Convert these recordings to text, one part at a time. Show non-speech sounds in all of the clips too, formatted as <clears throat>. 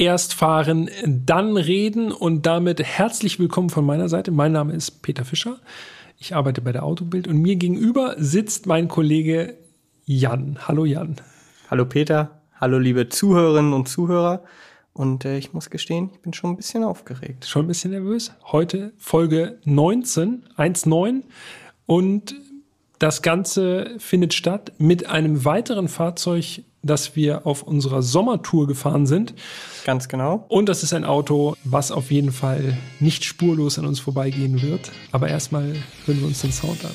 Erst fahren, dann reden und damit herzlich willkommen von meiner Seite. Mein Name ist Peter Fischer. Ich arbeite bei der Autobild und mir gegenüber sitzt mein Kollege Jan. Hallo Jan. Hallo Peter. Hallo liebe Zuhörerinnen und Zuhörer. Und äh, ich muss gestehen, ich bin schon ein bisschen aufgeregt. Schon ein bisschen nervös. Heute Folge 19, 1.9. Und das Ganze findet statt mit einem weiteren Fahrzeug, das wir auf unserer Sommertour gefahren sind. Ganz genau. Und das ist ein Auto, was auf jeden Fall nicht spurlos an uns vorbeigehen wird. Aber erstmal hören wir uns den Sound an.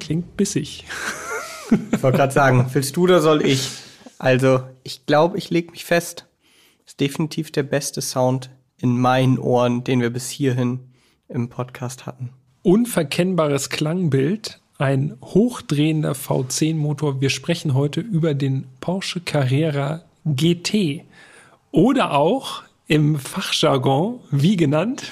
Klingt bissig. Ich wollte gerade sagen, willst du oder soll ich? Also, ich glaube, ich lege mich fest. Ist definitiv der beste Sound in meinen Ohren, den wir bis hierhin im Podcast hatten. Unverkennbares Klangbild, ein hochdrehender V10-Motor. Wir sprechen heute über den Porsche Carrera GT. Oder auch im Fachjargon, wie genannt?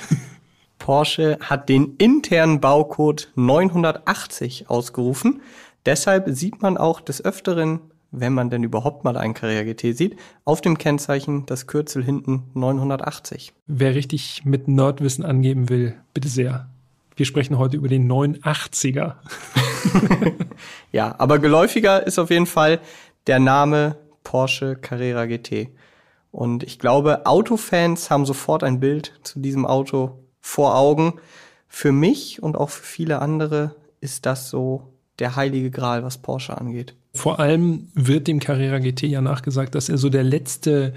Porsche hat den internen Baucode 980 ausgerufen. Deshalb sieht man auch des Öfteren, wenn man denn überhaupt mal einen Carrera GT sieht, auf dem Kennzeichen das Kürzel hinten 980. Wer richtig mit Nerdwissen angeben will, bitte sehr. Wir sprechen heute über den 980er. <laughs> ja, aber geläufiger ist auf jeden Fall der Name Porsche Carrera GT. Und ich glaube, Autofans haben sofort ein Bild zu diesem Auto vor Augen. Für mich und auch für viele andere ist das so der heilige Gral, was Porsche angeht. Vor allem wird dem Carrera GT ja nachgesagt, dass er so der letzte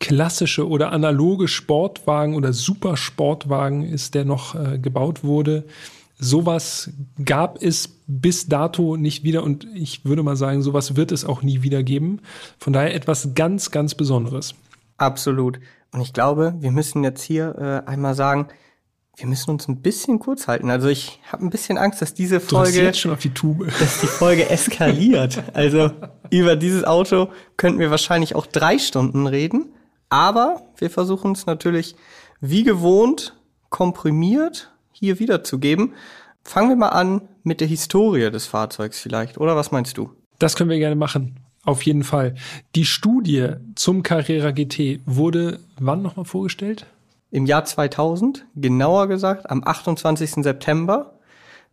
klassische oder analoge Sportwagen oder Supersportwagen ist, der noch äh, gebaut wurde. Sowas gab es bis dato nicht wieder und ich würde mal sagen, sowas wird es auch nie wieder geben. Von daher etwas ganz, ganz Besonderes. Absolut. Und ich glaube, wir müssen jetzt hier äh, einmal sagen, wir müssen uns ein bisschen kurz halten. Also ich habe ein bisschen Angst, dass diese Folge jetzt schon auf die Tube, dass die Folge eskaliert. also über dieses Auto könnten wir wahrscheinlich auch drei Stunden reden. Aber wir versuchen es natürlich wie gewohnt komprimiert hier wiederzugeben. Fangen wir mal an mit der Historie des Fahrzeugs vielleicht, oder was meinst du? Das können wir gerne machen. Auf jeden Fall. Die Studie zum Carrera GT wurde wann nochmal vorgestellt? Im Jahr 2000, genauer gesagt am 28. September.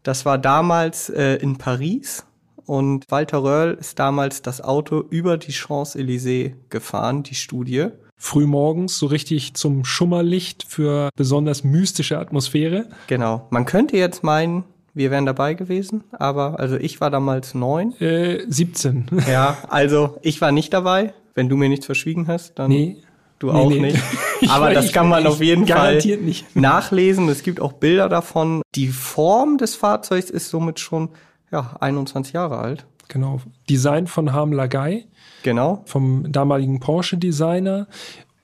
Das war damals äh, in Paris und Walter Röhrl ist damals das Auto über die Champs-Élysées gefahren, die Studie. Frühmorgens, so richtig zum Schummerlicht für besonders mystische Atmosphäre. Genau. Man könnte jetzt meinen, wir wären dabei gewesen, aber also ich war damals neun. Äh, 17. Ja, <laughs> also ich war nicht dabei. Wenn du mir nichts verschwiegen hast, dann. Nee, Du auch nee. nicht. <laughs> Aber das kann man auf jeden Fall nicht. nachlesen. Es gibt auch Bilder davon. Die Form des Fahrzeugs ist somit schon ja, 21 Jahre alt. Genau. Design von Harm Lagai. Genau. Vom damaligen Porsche-Designer.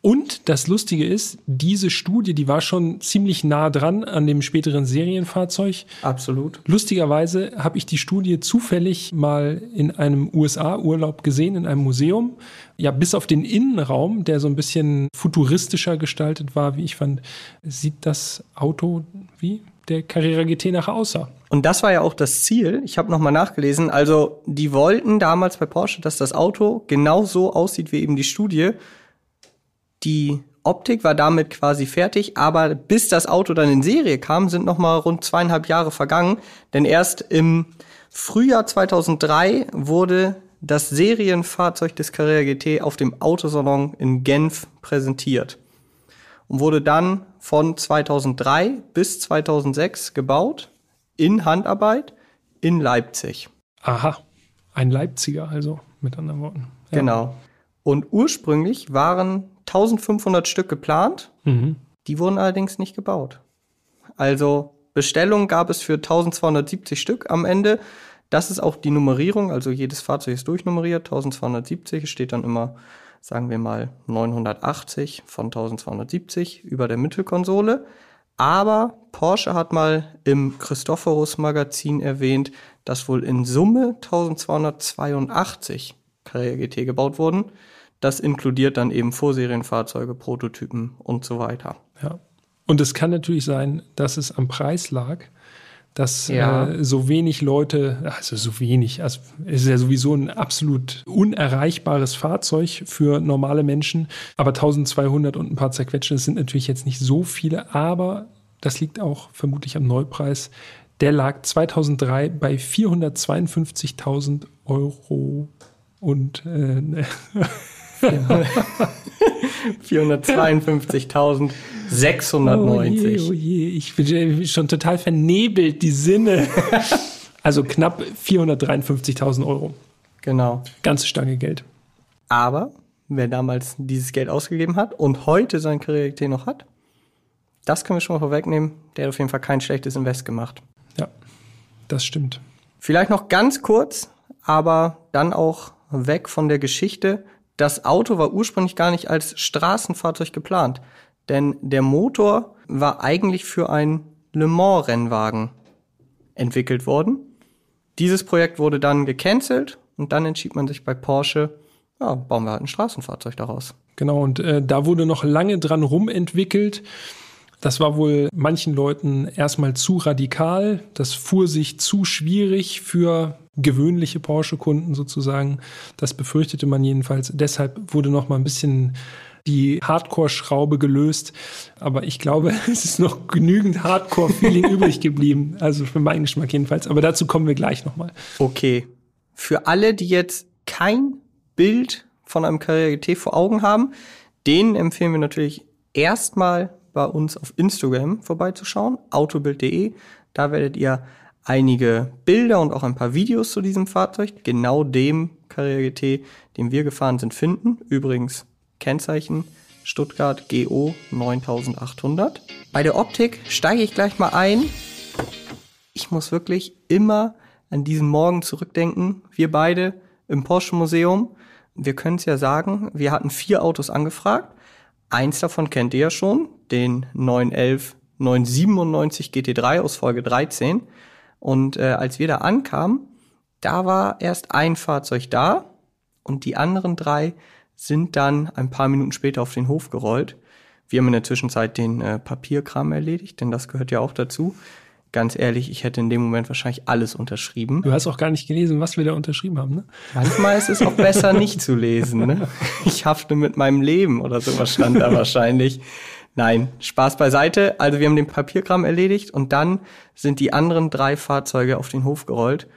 Und das Lustige ist, diese Studie, die war schon ziemlich nah dran an dem späteren Serienfahrzeug. Absolut. Lustigerweise habe ich die Studie zufällig mal in einem USA-Urlaub gesehen, in einem Museum. Ja, bis auf den Innenraum, der so ein bisschen futuristischer gestaltet war, wie ich fand, sieht das Auto wie der Carrera GT nachher aussah. Und das war ja auch das Ziel. Ich habe nochmal nachgelesen. Also die wollten damals bei Porsche, dass das Auto genau so aussieht wie eben die Studie. Die Optik war damit quasi fertig, aber bis das Auto dann in Serie kam, sind noch mal rund zweieinhalb Jahre vergangen. Denn erst im Frühjahr 2003 wurde das Serienfahrzeug des Carrera GT auf dem Autosalon in Genf präsentiert und wurde dann von 2003 bis 2006 gebaut in Handarbeit in Leipzig. Aha, ein Leipziger also mit anderen Worten. Ja. Genau. Und ursprünglich waren 1500 Stück geplant. Mhm. Die wurden allerdings nicht gebaut. Also Bestellungen gab es für 1270 Stück am Ende. Das ist auch die Nummerierung, also jedes Fahrzeug ist durchnummeriert. 1270 steht dann immer, sagen wir mal, 980 von 1270 über der Mittelkonsole. Aber Porsche hat mal im Christophorus Magazin erwähnt, dass wohl in Summe 1282 Carrera GT gebaut wurden. Das inkludiert dann eben Vorserienfahrzeuge, Prototypen und so weiter. Ja. Und es kann natürlich sein, dass es am Preis lag, dass Ja. äh, so wenig Leute, also so wenig, also es ist ja sowieso ein absolut unerreichbares Fahrzeug für normale Menschen, aber 1200 und ein paar zerquetschen, das sind natürlich jetzt nicht so viele, aber das liegt auch vermutlich am Neupreis. Der lag 2003 bei 452.000 Euro und äh, je, <laughs> <laughs> 452.690. oh je, ich bin schon total vernebelt, die Sinne. <laughs> also knapp 453.000 Euro. Genau. Ganze Stange Geld. Aber wer damals dieses Geld ausgegeben hat und heute sein Karriere noch hat, das können wir schon mal vorwegnehmen. Der hat auf jeden Fall kein schlechtes Invest gemacht. Ja, das stimmt. Vielleicht noch ganz kurz, aber dann auch weg von der Geschichte. Das Auto war ursprünglich gar nicht als Straßenfahrzeug geplant, denn der Motor war eigentlich für ein Le Mans Rennwagen entwickelt worden. Dieses Projekt wurde dann gecancelt und dann entschied man sich bei Porsche, ja, bauen wir halt ein Straßenfahrzeug daraus. Genau, und äh, da wurde noch lange dran rumentwickelt. Das war wohl manchen Leuten erstmal zu radikal. Das fuhr sich zu schwierig für gewöhnliche Porsche-Kunden sozusagen. Das befürchtete man jedenfalls. Deshalb wurde noch mal ein bisschen die Hardcore-Schraube gelöst. Aber ich glaube, <laughs> es ist noch genügend Hardcore-Feeling <laughs> übrig geblieben. Also für meinen Geschmack jedenfalls. Aber dazu kommen wir gleich noch mal. Okay. Für alle, die jetzt kein Bild von einem Carrera GT vor Augen haben, denen empfehlen wir natürlich erstmal bei uns auf Instagram vorbeizuschauen, autobild.de. Da werdet ihr einige Bilder und auch ein paar Videos zu diesem Fahrzeug, genau dem Carrera GT, den wir gefahren sind, finden. Übrigens Kennzeichen Stuttgart GO 9800. Bei der Optik steige ich gleich mal ein ich muss wirklich immer an diesen Morgen zurückdenken. Wir beide im Porsche Museum. Wir können es ja sagen, wir hatten vier Autos angefragt. Eins davon kennt ihr ja schon, den 911 997 GT3 aus Folge 13. Und äh, als wir da ankamen, da war erst ein Fahrzeug da und die anderen drei sind dann ein paar Minuten später auf den Hof gerollt. Wir haben in der Zwischenzeit den äh, Papierkram erledigt, denn das gehört ja auch dazu. Ganz ehrlich, ich hätte in dem Moment wahrscheinlich alles unterschrieben. Du hast auch gar nicht gelesen, was wir da unterschrieben haben, ne? Manchmal ist es auch besser, nicht zu lesen. Ne? <laughs> Ich hafte mit meinem Leben oder sowas stand da wahrscheinlich. Nein, Spaß beiseite. Also wir haben den Papierkram erledigt und dann sind die anderen drei Fahrzeuge auf den Hof gerollt.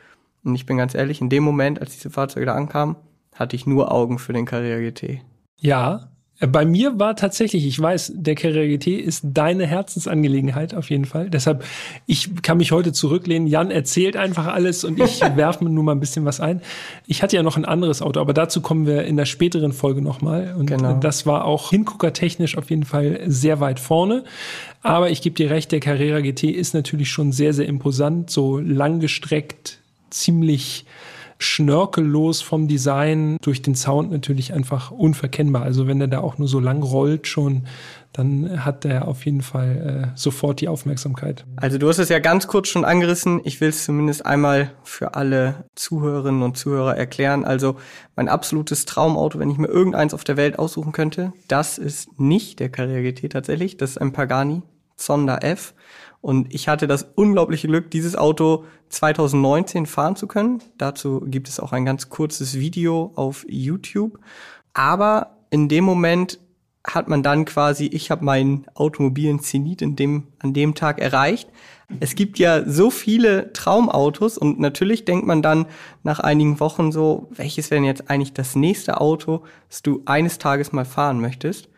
Und ich bin ganz ehrlich, in dem Moment, als diese Fahrzeuge da ankamen, hatte ich nur Augen für den Carrera GT. Ja, bei mir war tatsächlich, ich weiß, der Carrera GT ist deine Herzensangelegenheit auf jeden Fall. Deshalb, ich kann mich heute zurücklehnen. Jan erzählt einfach alles und ich <laughs> werfe mir nur mal ein bisschen was ein. Ich hatte ja noch ein anderes Auto, aber dazu kommen wir in der späteren Folge nochmal. Und Genau. das war auch hinguckertechnisch auf jeden Fall sehr weit vorne. Aber ich gebe dir recht, der Carrera GT ist natürlich schon sehr, sehr imposant, so langgestreckt, ziemlich schnörkellos vom Design, durch den Sound natürlich einfach unverkennbar. Also wenn er da auch nur so lang rollt schon, dann hat er auf jeden Fall äh, sofort die Aufmerksamkeit. Also du hast es ja ganz kurz schon angerissen. Ich will es zumindest einmal für alle Zuhörerinnen und Zuhörer erklären. Also mein absolutes Traumauto, wenn ich mir irgendeins auf der Welt aussuchen könnte, das ist nicht der Carrera GT tatsächlich. Das ist ein Pagani Zonda F. Und ich hatte das unglaubliche Glück, dieses Auto 2019 fahren zu können. Dazu gibt es auch ein ganz kurzes Video auf YouTube. Aber in dem Moment hat man dann quasi, ich habe meinen automobilen Zenit in dem, an dem Tag erreicht. Es gibt ja so viele Traumautos und natürlich denkt man dann nach einigen Wochen so, welches wäre denn jetzt eigentlich das nächste Auto, das du eines Tages mal fahren möchtest?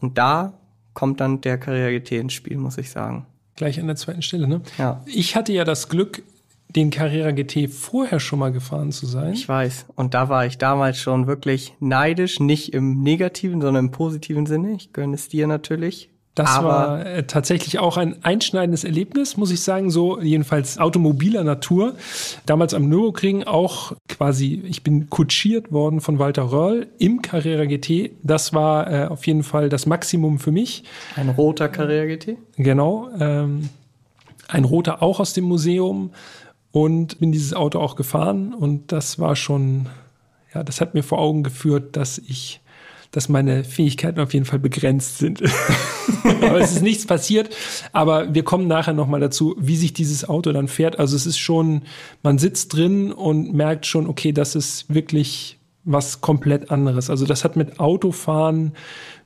Und da kommt dann der Carrera GT ins Spiel, muss ich sagen. Gleich an der zweiten Stelle, ne? Ja. Ich hatte ja das Glück, den Carrera GT vorher schon mal gefahren zu sein. Ich weiß. Und da war ich damals schon wirklich neidisch, nicht im negativen, sondern im positiven Sinne. Ich gönne es dir natürlich. Das Aber war äh, tatsächlich auch ein einschneidendes Erlebnis, muss ich sagen, so jedenfalls automobiler Natur. Damals am Nürburgring auch quasi, ich bin kutschiert worden von Walter Röhrl im Carrera GT. Das war äh, auf jeden Fall das Maximum für mich. ein roter Carrera GT. Genau. Ähm, ein roter auch aus dem Museum und bin dieses Auto auch gefahren und das war schon, ja, das hat mir vor Augen geführt, dass ich dass meine Fähigkeiten auf jeden Fall begrenzt sind. <laughs> aber es ist nichts passiert. Aber wir kommen nachher nochmal dazu, wie sich dieses Auto dann fährt. Also es ist schon, man sitzt drin und merkt schon, okay, das ist wirklich was komplett anderes. Also das hat mit Autofahren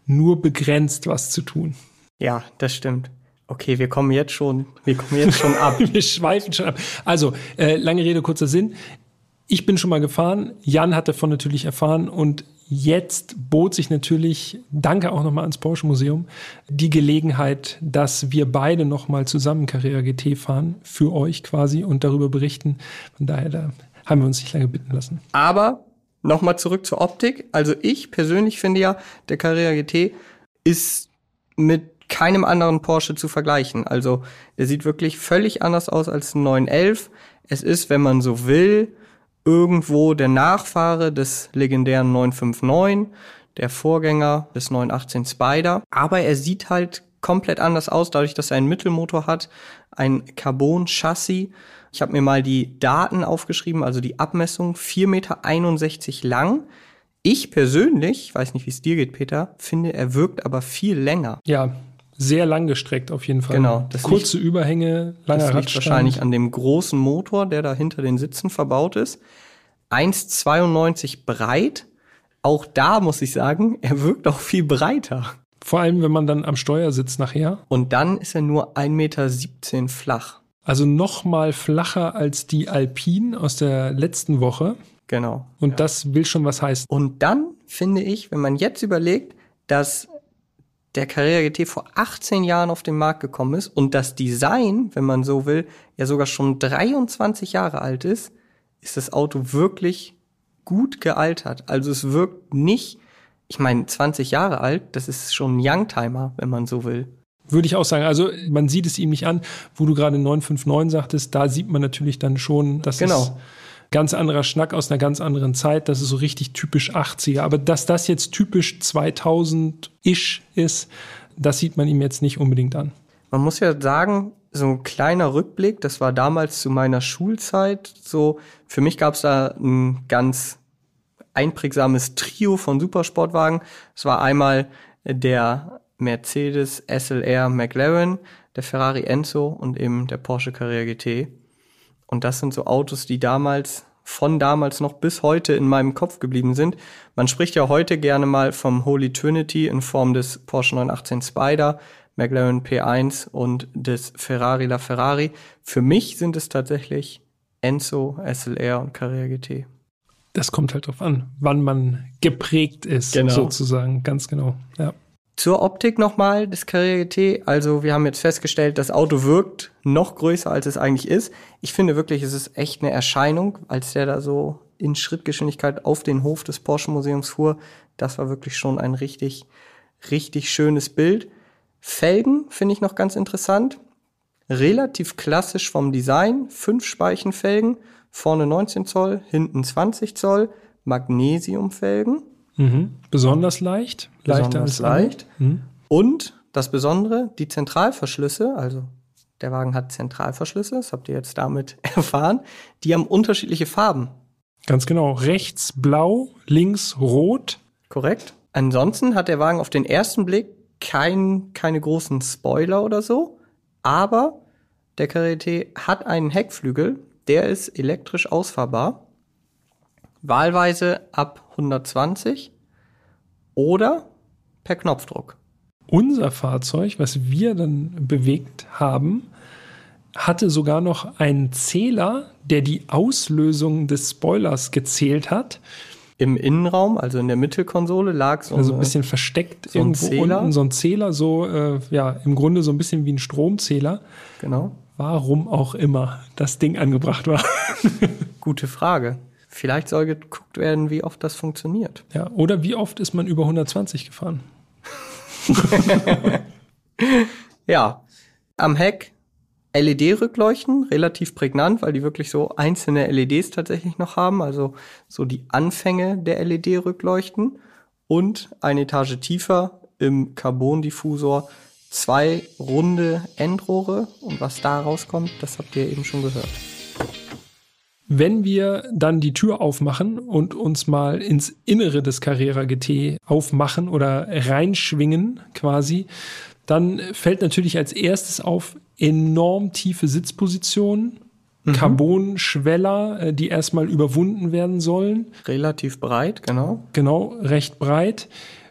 nur begrenzt was zu tun. Ja, das stimmt. Okay, wir kommen jetzt schon, wir kommen jetzt schon ab. <laughs> wir schweifen schon ab. Also, äh, lange Rede, kurzer Sinn. Ich bin schon mal gefahren. Jan hat davon natürlich erfahren und jetzt bot sich natürlich, danke auch nochmal ans Porsche Museum, die Gelegenheit, dass wir beide nochmal zusammen Carrera GT fahren, für euch quasi und darüber berichten. Von daher, da haben wir uns nicht lange bitten lassen. Aber nochmal zurück zur Optik. Also ich persönlich finde ja, der Carrera GT ist mit keinem anderen Porsche zu vergleichen. Also er sieht wirklich völlig anders aus als ein 911. Es ist, wenn man so will, irgendwo der Nachfahre des legendären 959, der Vorgänger des 918 Spider. Aber er sieht halt komplett anders aus, dadurch, dass er einen Mittelmotor hat, ein Carbon-Chassis. Ich habe mir mal die Daten aufgeschrieben, also die Abmessung, 4,61 Meter lang. Ich persönlich, weiß nicht, wie es dir geht, Peter, finde, er wirkt aber viel länger. Ja, sehr lang gestreckt auf jeden Fall. Genau. Das Kurze liegt, Überhänge, langer das liegt wahrscheinlich an dem großen Motor, der da hinter den Sitzen verbaut ist. 1,92 breit. Auch da muss ich sagen, <laughs> er wirkt auch viel breiter. Vor allem, wenn man dann am Steuer sitzt nachher. Und dann ist er nur 1,17 Meter flach. Also noch mal flacher als die Alpine aus der letzten Woche. Genau. Und ja. das will schon was heißen. Und dann finde ich, wenn man jetzt überlegt, dass der Carrera GT vor 18 Jahren auf den Markt gekommen ist und das Design, wenn man so will, ja sogar schon 23 Jahre alt ist, ist das Auto wirklich gut gealtert. Also es wirkt nicht, ich meine, 20 Jahre alt, das ist schon ein Youngtimer, wenn man so will. Würde ich auch sagen. Also man sieht es ihm nicht an, wo du gerade 959 sagtest, da sieht man natürlich dann schon, dass genau. es ganz anderer Schnack aus einer ganz anderen Zeit. Das ist so richtig typisch 80er. Aber dass das jetzt typisch 2000-ish ist, das sieht man ihm jetzt nicht unbedingt an. Man muss ja sagen, so ein kleiner Rückblick, das war damals zu meiner Schulzeit so, für mich gab es da ein ganz einprägsames Trio von Supersportwagen. Es war einmal der Mercedes SLR McLaren, der Ferrari Enzo und eben der Porsche Carrera GT. Und das sind so Autos, die damals, von damals noch bis heute in meinem Kopf geblieben sind. Man spricht ja heute gerne mal vom Holy Trinity in Form des Porsche 918 Spider, McLaren P1 und des Ferrari La Ferrari. Für mich sind es tatsächlich Enzo, SLR und Carrera GT. Das kommt halt drauf an, wann man geprägt ist, genau. sozusagen, ganz genau. Ja. Zur Optik nochmal des Carrera GT. Also wir haben jetzt festgestellt, das Auto wirkt noch größer, als es eigentlich ist. Ich finde wirklich, es ist echt eine Erscheinung, als der da so in Schrittgeschwindigkeit auf den Hof des Porsche Museums fuhr. Das war wirklich schon ein richtig, richtig schönes Bild. Felgen finde ich noch ganz interessant. Relativ klassisch vom Design. Fünf Speichenfelgen. Vorne 19 Zoll, hinten 20 Zoll. Magnesiumfelgen. Mhm. Besonders leicht. Leichter Besonders leicht. Mhm. Und das Besondere, die Zentralverschlüsse, also der Wagen hat Zentralverschlüsse, das habt ihr jetzt damit <laughs> erfahren, die haben unterschiedliche Farben. Ganz genau. Rechts blau, links rot. Korrekt. Ansonsten hat der Wagen auf den ersten Blick kein, keine großen Spoiler oder so, aber der Carrera hat einen Heckflügel, der ist elektrisch ausfahrbar wahlweise ab 120 oder per Knopfdruck. Unser Fahrzeug, was wir dann bewegt haben, hatte sogar noch einen Zähler, der die Auslösung des Spoilers gezählt hat. Im Innenraum, also in der Mittelkonsole, lag so also ein bisschen versteckt so irgendwo Zähler. unten so ein Zähler, so äh, ja im Grunde so ein bisschen wie ein Stromzähler. Genau. Warum auch immer das Ding angebracht war. Gute Frage. Vielleicht soll geguckt werden, wie oft das funktioniert. Ja, oder wie oft ist man über 120 gefahren? <laughs> ja, am Heck LED-Rückleuchten, relativ prägnant, weil die wirklich so einzelne LEDs tatsächlich noch haben, also so die Anfänge der LED-Rückleuchten und eine Etage tiefer im Carbon-Diffusor zwei runde Endrohre und was da rauskommt, das habt ihr eben schon gehört. Wenn wir dann die Tür aufmachen und uns mal ins Innere des Carrera GT aufmachen oder reinschwingen quasi, dann fällt natürlich als erstes auf enorm tiefe Sitzpositionen, mhm. Carbon-Schweller, äh, die erstmal überwunden werden sollen. Relativ breit, genau. Genau, recht breit.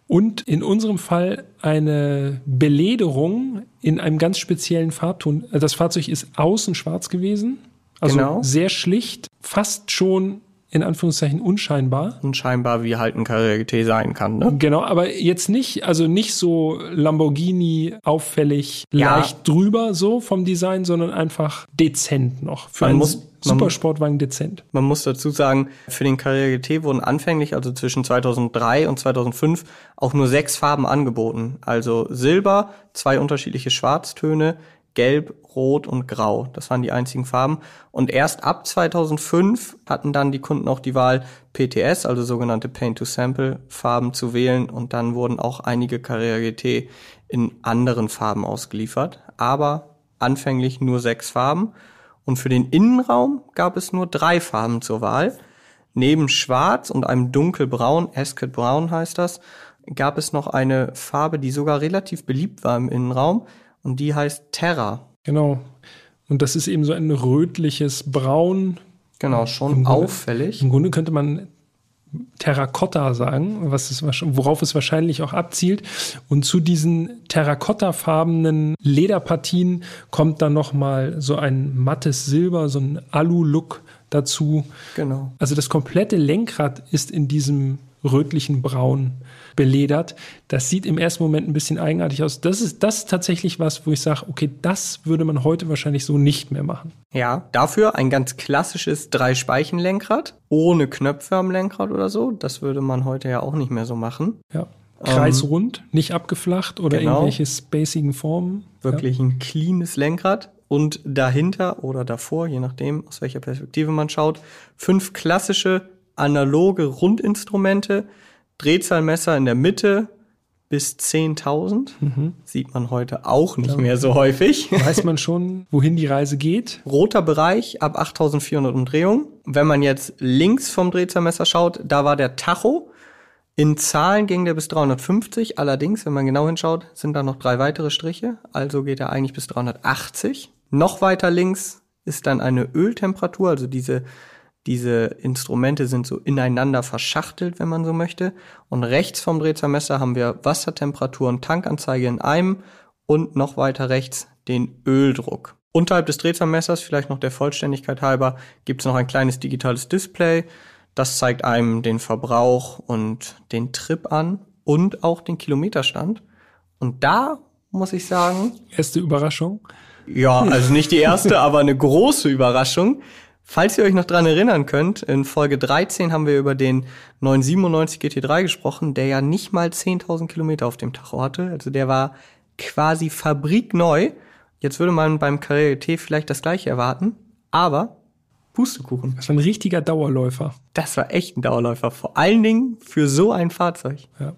Und in unserem Fall eine Belederung in einem ganz speziellen Farbton. Das Fahrzeug ist außen schwarz gewesen, also genau. sehr schlicht, fast schon in Anführungszeichen unscheinbar. Unscheinbar, wie halt ein GT sein kann, ne? Genau, aber jetzt nicht, also nicht so Lamborghini auffällig ja. leicht drüber so vom Design, sondern einfach dezent noch. Für man einen muss, Supersportwagen dezent. Man muss dazu sagen, für den Carrera GT wurden anfänglich, also zwischen 2003 und 2005, auch nur sechs Farben angeboten. Also Silber, zwei unterschiedliche Schwarztöne, Gelb, Rot und Grau. Das waren die einzigen Farben. Und erst ab 2005 hatten dann die Kunden auch die Wahl, PTS, also sogenannte Paint-to-Sample-Farben zu wählen. Und dann wurden auch einige Carrera GT in anderen Farben ausgeliefert. Aber anfänglich nur sechs Farben. Und für den Innenraum gab es nur drei Farben zur Wahl. Neben Schwarz und einem dunkelbraun, Ascot Brown heißt das, gab es noch eine Farbe, die sogar relativ beliebt war im Innenraum und die heißt Terra. Genau. Und das ist eben so ein rötliches Braun. Genau, schon Im auffällig. Grunde, Im Grunde könnte man Terrakotta sagen, was es, worauf es wahrscheinlich auch abzielt. Und zu diesen terrakottafarbenen Lederpartien kommt dann noch mal so ein mattes Silber, so ein Alu-Look dazu. Genau. Also das komplette Lenkrad ist in diesem rötlichen Braun beledert. Das sieht im ersten Moment ein bisschen eigenartig aus. Das ist das ist tatsächlich was, wo ich sage, okay, das würde man heute wahrscheinlich so nicht mehr machen. Ja, dafür ein ganz klassisches Drei-Speichen-Lenkrad ohne Knöpfe am Lenkrad oder so. Das würde man heute ja auch nicht mehr so machen. Ja. Kreisrund, ähm, nicht abgeflacht oder genau. irgendwelche spacigen Formen. Wirklich ja. ein cleanes Lenkrad. Und dahinter oder davor, je nachdem, aus welcher Perspektive man schaut, fünf klassische analoge Rundinstrumente, Drehzahlmesser in der Mitte bis 10.000. Mhm. Sieht man heute auch nicht mehr so häufig. <laughs> Weiß man schon, wohin die Reise geht? Roter Bereich ab 8.400 Umdrehungen. Wenn man jetzt links vom Drehzahlmesser schaut, da war der Tacho. In Zahlen ging der bis 350. Allerdings, wenn man genau hinschaut, sind da noch drei weitere Striche. Also geht er eigentlich bis 380. Noch weiter links ist dann eine Öltemperatur, also diese diese Instrumente sind so ineinander verschachtelt, wenn man so möchte. Und rechts vom Drehzahlmesser haben wir Wassertemperatur und Tankanzeige in einem und noch weiter rechts den Öldruck. Unterhalb des Drehzahlmessers, vielleicht noch der Vollständigkeit halber, gibt es noch ein kleines digitales Display. Das zeigt einem den Verbrauch und den Trip an und auch den Kilometerstand. Und da muss ich sagen. Erste Überraschung? Ja, also nicht die erste, <laughs> aber eine große Überraschung. Falls ihr euch noch dran erinnern könnt, in Folge 13 haben wir über den 997 GT3 gesprochen, der ja nicht mal 10.000 Kilometer auf dem Tacho hatte. Also der war quasi fabrikneu. Jetzt würde man beim Carrera GT vielleicht das gleiche erwarten, aber Pustekuchen. Das war ein richtiger Dauerläufer. Das war echt ein Dauerläufer, vor allen Dingen für so ein Fahrzeug. Ja.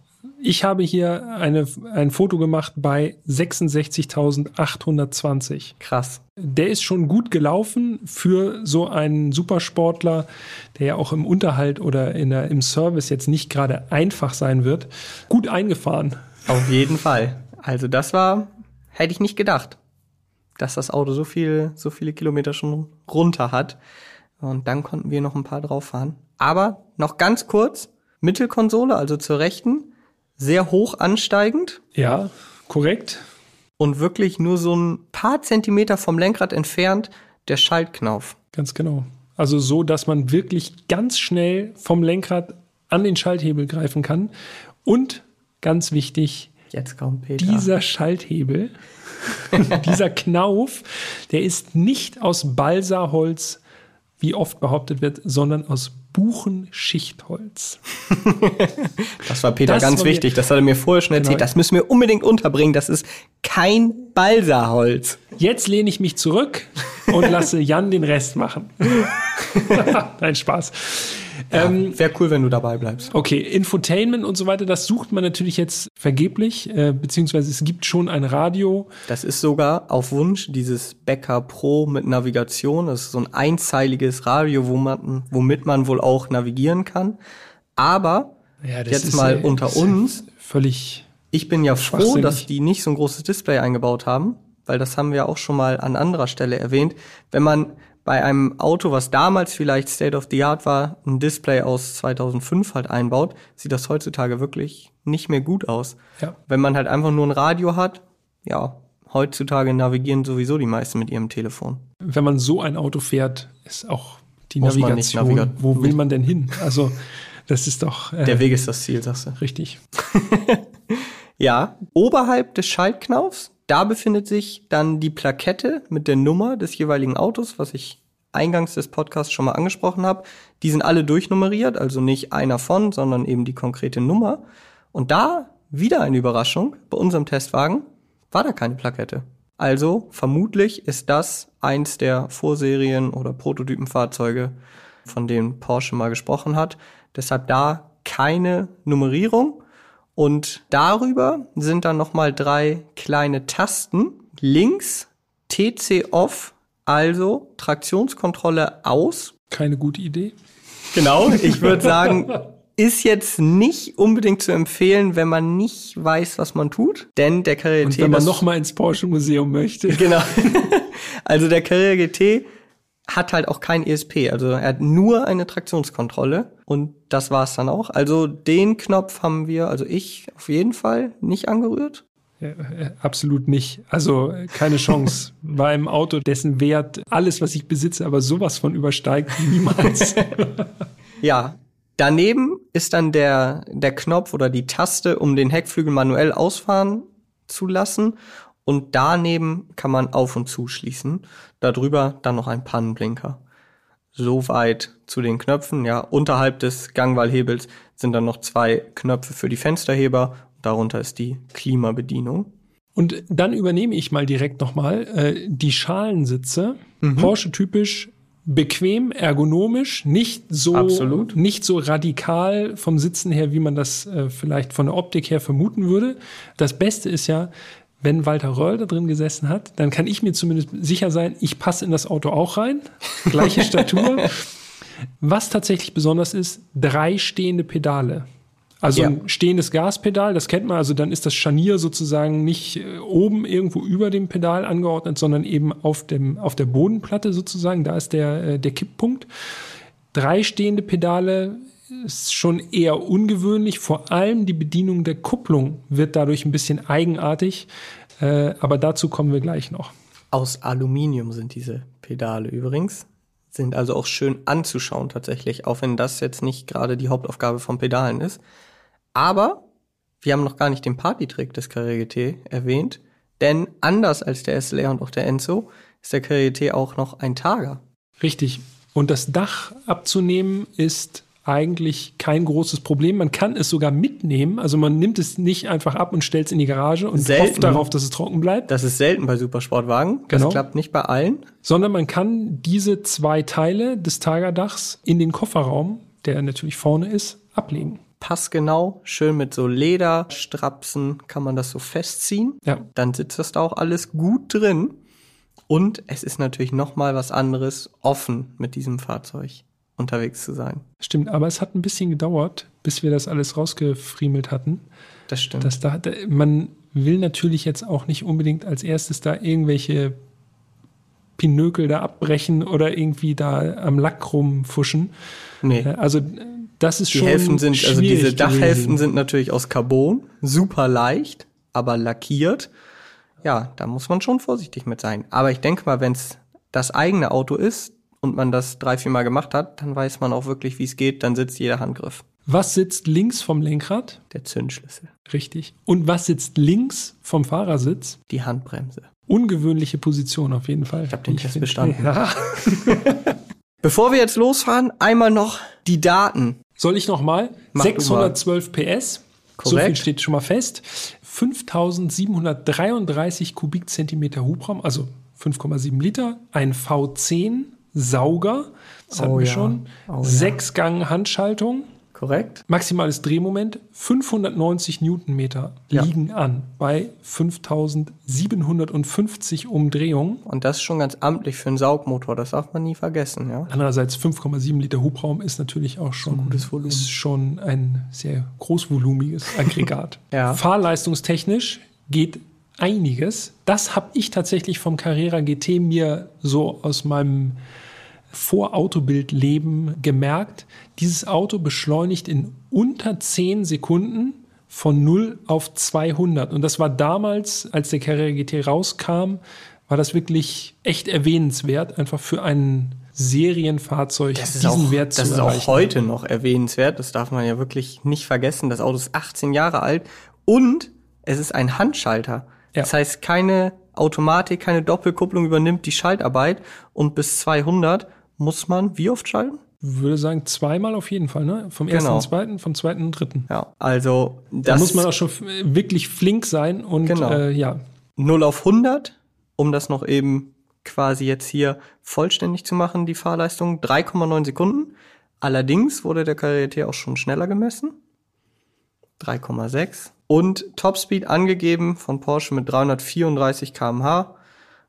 Ich habe hier eine, ein Foto gemacht bei 66.820. Krass. Der ist schon gut gelaufen für so einen Supersportler, der ja auch im Unterhalt oder in der, im Service jetzt nicht gerade einfach sein wird. Gut eingefahren. Auf jeden Fall. Also das war, hätte ich nicht gedacht, dass das Auto so viel, so viele Kilometer schon runter hat. Und dann konnten wir noch ein paar drauf fahren. Aber noch ganz kurz, Mittelkonsole, also zur rechten, sehr hoch ansteigend. Ja, korrekt. Und wirklich nur so ein paar Zentimeter vom Lenkrad entfernt der Schaltknauf. Ganz genau. Also so, dass man wirklich ganz schnell vom Lenkrad an den Schalthebel greifen kann. Und ganz wichtig, Jetzt kommt Peter. dieser Schalthebel, <laughs> dieser Knauf, der ist nicht aus Balsaholz, wie oft behauptet wird, sondern aus Buchenschichtholz. <laughs> das war Peter das ganz war wichtig. Das hat er mir vorher schon erzählt. Genau. Das müssen wir unbedingt unterbringen. Das ist kein Balsaholz. Jetzt lehne ich mich zurück und <laughs> lasse Jan den Rest machen. <laughs> Nein, Spaß. Ja, ähm, Wäre cool, wenn du dabei bleibst. Okay, Infotainment und so weiter, das sucht man natürlich jetzt vergeblich, äh, beziehungsweise es gibt schon ein Radio. Das ist sogar auf Wunsch dieses Becker Pro mit Navigation. Das ist so ein einzeiliges Radio, wo man, womit man wohl auch navigieren kann. Aber ja, jetzt mal äh, unter uns. Völlig. Ich bin ja froh, dass die nicht so ein großes Display eingebaut haben, weil das haben wir auch schon mal an anderer Stelle erwähnt. Wenn man bei einem Auto, was damals vielleicht State of the Art war, ein Display aus 2005 halt einbaut, sieht das heutzutage wirklich nicht mehr gut aus. Ja. Wenn man halt einfach nur ein Radio hat, ja, heutzutage navigieren sowieso die meisten mit ihrem Telefon. Wenn man so ein Auto fährt, ist auch die Muss Navigation. Naviga wo will man denn hin? Also, das ist doch. Äh, Der Weg ist das Ziel, sagst du. Richtig. <laughs> ja, oberhalb des Schaltknaufs da befindet sich dann die Plakette mit der Nummer des jeweiligen Autos, was ich eingangs des Podcasts schon mal angesprochen habe. Die sind alle durchnummeriert, also nicht einer von, sondern eben die konkrete Nummer. Und da wieder eine Überraschung, bei unserem Testwagen war da keine Plakette. Also vermutlich ist das eins der Vorserien oder Prototypenfahrzeuge, von denen Porsche mal gesprochen hat. Deshalb da keine Nummerierung. Und darüber sind dann nochmal drei kleine Tasten. Links TC off, also Traktionskontrolle aus. Keine gute Idee. Genau, ich würde sagen, <laughs> ist jetzt nicht unbedingt zu empfehlen, wenn man nicht weiß, was man tut. Denn der Carrera GT. Und wenn man nochmal ins Porsche Museum möchte. Genau. <laughs> Also der Carrera GT hat halt auch kein ESP. Also er hat nur eine Traktionskontrolle und das war's dann auch. Also den Knopf haben wir, also ich auf jeden Fall nicht angerührt. Ja, äh, absolut nicht. Also keine Chance. <laughs> Bei einem Auto, dessen Wert alles, was ich besitze, aber sowas von übersteigt, niemals. <laughs> ja, daneben ist dann der, der Knopf oder die Taste, um den Heckflügel manuell ausfahren zu lassen. Und daneben kann man auf und zuschließen. Darüber dann noch ein Pannenblinker. Soweit zu den Knöpfen. Ja, unterhalb des Gangwallhebels sind dann noch zwei Knöpfe für die Fensterheber. Darunter ist die Klimabedienung. Und dann übernehme ich mal direkt nochmal äh, die Schalensitze. Mhm. Porsche typisch bequem, ergonomisch, nicht so Absolut. nicht so radikal vom Sitzen her, wie man das äh, vielleicht von der Optik her vermuten würde. Das Beste ist ja, wenn Walter Röll da drin gesessen hat, dann kann ich mir zumindest sicher sein, ich passe in das Auto auch rein. <laughs> Gleiche Statur. Was tatsächlich besonders ist, drei stehende Pedale. Also ja. ein stehendes Gaspedal, das kennt man, also dann ist das Scharnier sozusagen nicht äh, oben irgendwo über dem Pedal angeordnet, sondern eben auf, dem, auf der Bodenplatte sozusagen, da ist der, äh, der Kipppunkt. Drei stehende Pedale ist schon eher ungewöhnlich. Vor allem die Bedienung der Kupplung wird dadurch ein bisschen eigenartig. Äh, aber dazu kommen wir gleich noch. Aus Aluminium sind diese Pedale übrigens. Sind also auch schön anzuschauen tatsächlich, auch wenn das jetzt nicht gerade die Hauptaufgabe von Pedalen ist. Aber wir haben noch gar nicht den Partytrick des GT erwähnt. Denn anders als der SLR und auch der Enzo ist der GT auch noch ein Tager. Richtig. Und das Dach abzunehmen ist eigentlich kein großes Problem. Man kann es sogar mitnehmen. Also man nimmt es nicht einfach ab und stellt es in die Garage und selten. hofft darauf, dass es trocken bleibt. Das ist selten bei Supersportwagen. Genau. Das klappt nicht bei allen. Sondern man kann diese zwei Teile des Tagerdachs in den Kofferraum, der natürlich vorne ist, ablegen. Passgenau, schön mit so Lederstrapsen kann man das so festziehen. Ja. Dann sitzt das da auch alles gut drin. Und es ist natürlich noch mal was anderes offen mit diesem Fahrzeug unterwegs zu sein. Stimmt, aber es hat ein bisschen gedauert, bis wir das alles rausgefriemelt hatten. Das stimmt. Dass da, man will natürlich jetzt auch nicht unbedingt als erstes da irgendwelche Pinökel da abbrechen oder irgendwie da am Lack rumfuschen. Nee. Äh, also das ist die schon Hälften sind, also diese Dachhälften sind natürlich aus Carbon, super leicht, aber lackiert. Ja, da muss man schon vorsichtig mit sein. Aber ich denke mal, wenn es das eigene Auto ist, und man das drei, vier Mal gemacht hat, dann weiß man auch wirklich, wie es geht, dann sitzt jeder Handgriff. Was sitzt links vom Lenkrad? Der Zündschlüssel. Richtig. Und was sitzt links vom Fahrersitz? Die Handbremse. Ungewöhnliche Position auf jeden Fall. Ich habe den Test bestanden. Ja. <laughs> Bevor wir jetzt losfahren, einmal noch die Daten. Soll ich noch mal? Mach 612 PS. Korrekt. So viel steht schon mal fest. 5733 Kubikzentimeter Hubraum, also 5,7 Liter. Ein V10 Sauger, das hatten Oh wir ja. schon, Oh ja. Sechsgang Handschaltung, Korrekt? maximales Drehmoment 590 Newtonmeter Ja. liegen an bei 5750 Umdrehungen. Und das ist schon ganz amtlich für einen Saugmotor, das darf man nie vergessen, ja. Andererseits 5,7 Liter Hubraum ist natürlich auch schon, gutes Volumen. ist schon ein sehr großvolumiges Aggregat. <laughs> Ja. Fahrleistungstechnisch geht einiges. Das habe ich tatsächlich vom Carrera GT mir so aus meinem Vorautobildleben gemerkt. Dieses Auto beschleunigt in unter 10 Sekunden von 0 auf 200. Und das war damals, als der Carrera GT rauskam, war das wirklich echt erwähnenswert, einfach für ein Serienfahrzeug Das ist, diesen auch, Wert das zu ist erreichen. auch heute noch erwähnenswert. Das darf man ja wirklich nicht vergessen. Das Auto ist 18 Jahre alt und es ist ein Handschalter. Ja. Das heißt, keine Automatik, keine Doppelkupplung übernimmt die Schaltarbeit und bis 200 muss man wie oft schalten? würde sagen, zweimal auf jeden Fall, ne? Vom ersten Genau. und zweiten, vom zweiten und dritten. Ja, also Da das muss man auch schon wirklich flink sein und Genau. äh, ja, 0 auf 100, um das noch eben quasi jetzt hier vollständig zu machen, die Fahrleistung, 3,9 Sekunden. Allerdings wurde der Carrera auch schon schneller gemessen. 3,6. Und Topspeed angegeben von Porsche mit 334 km/h.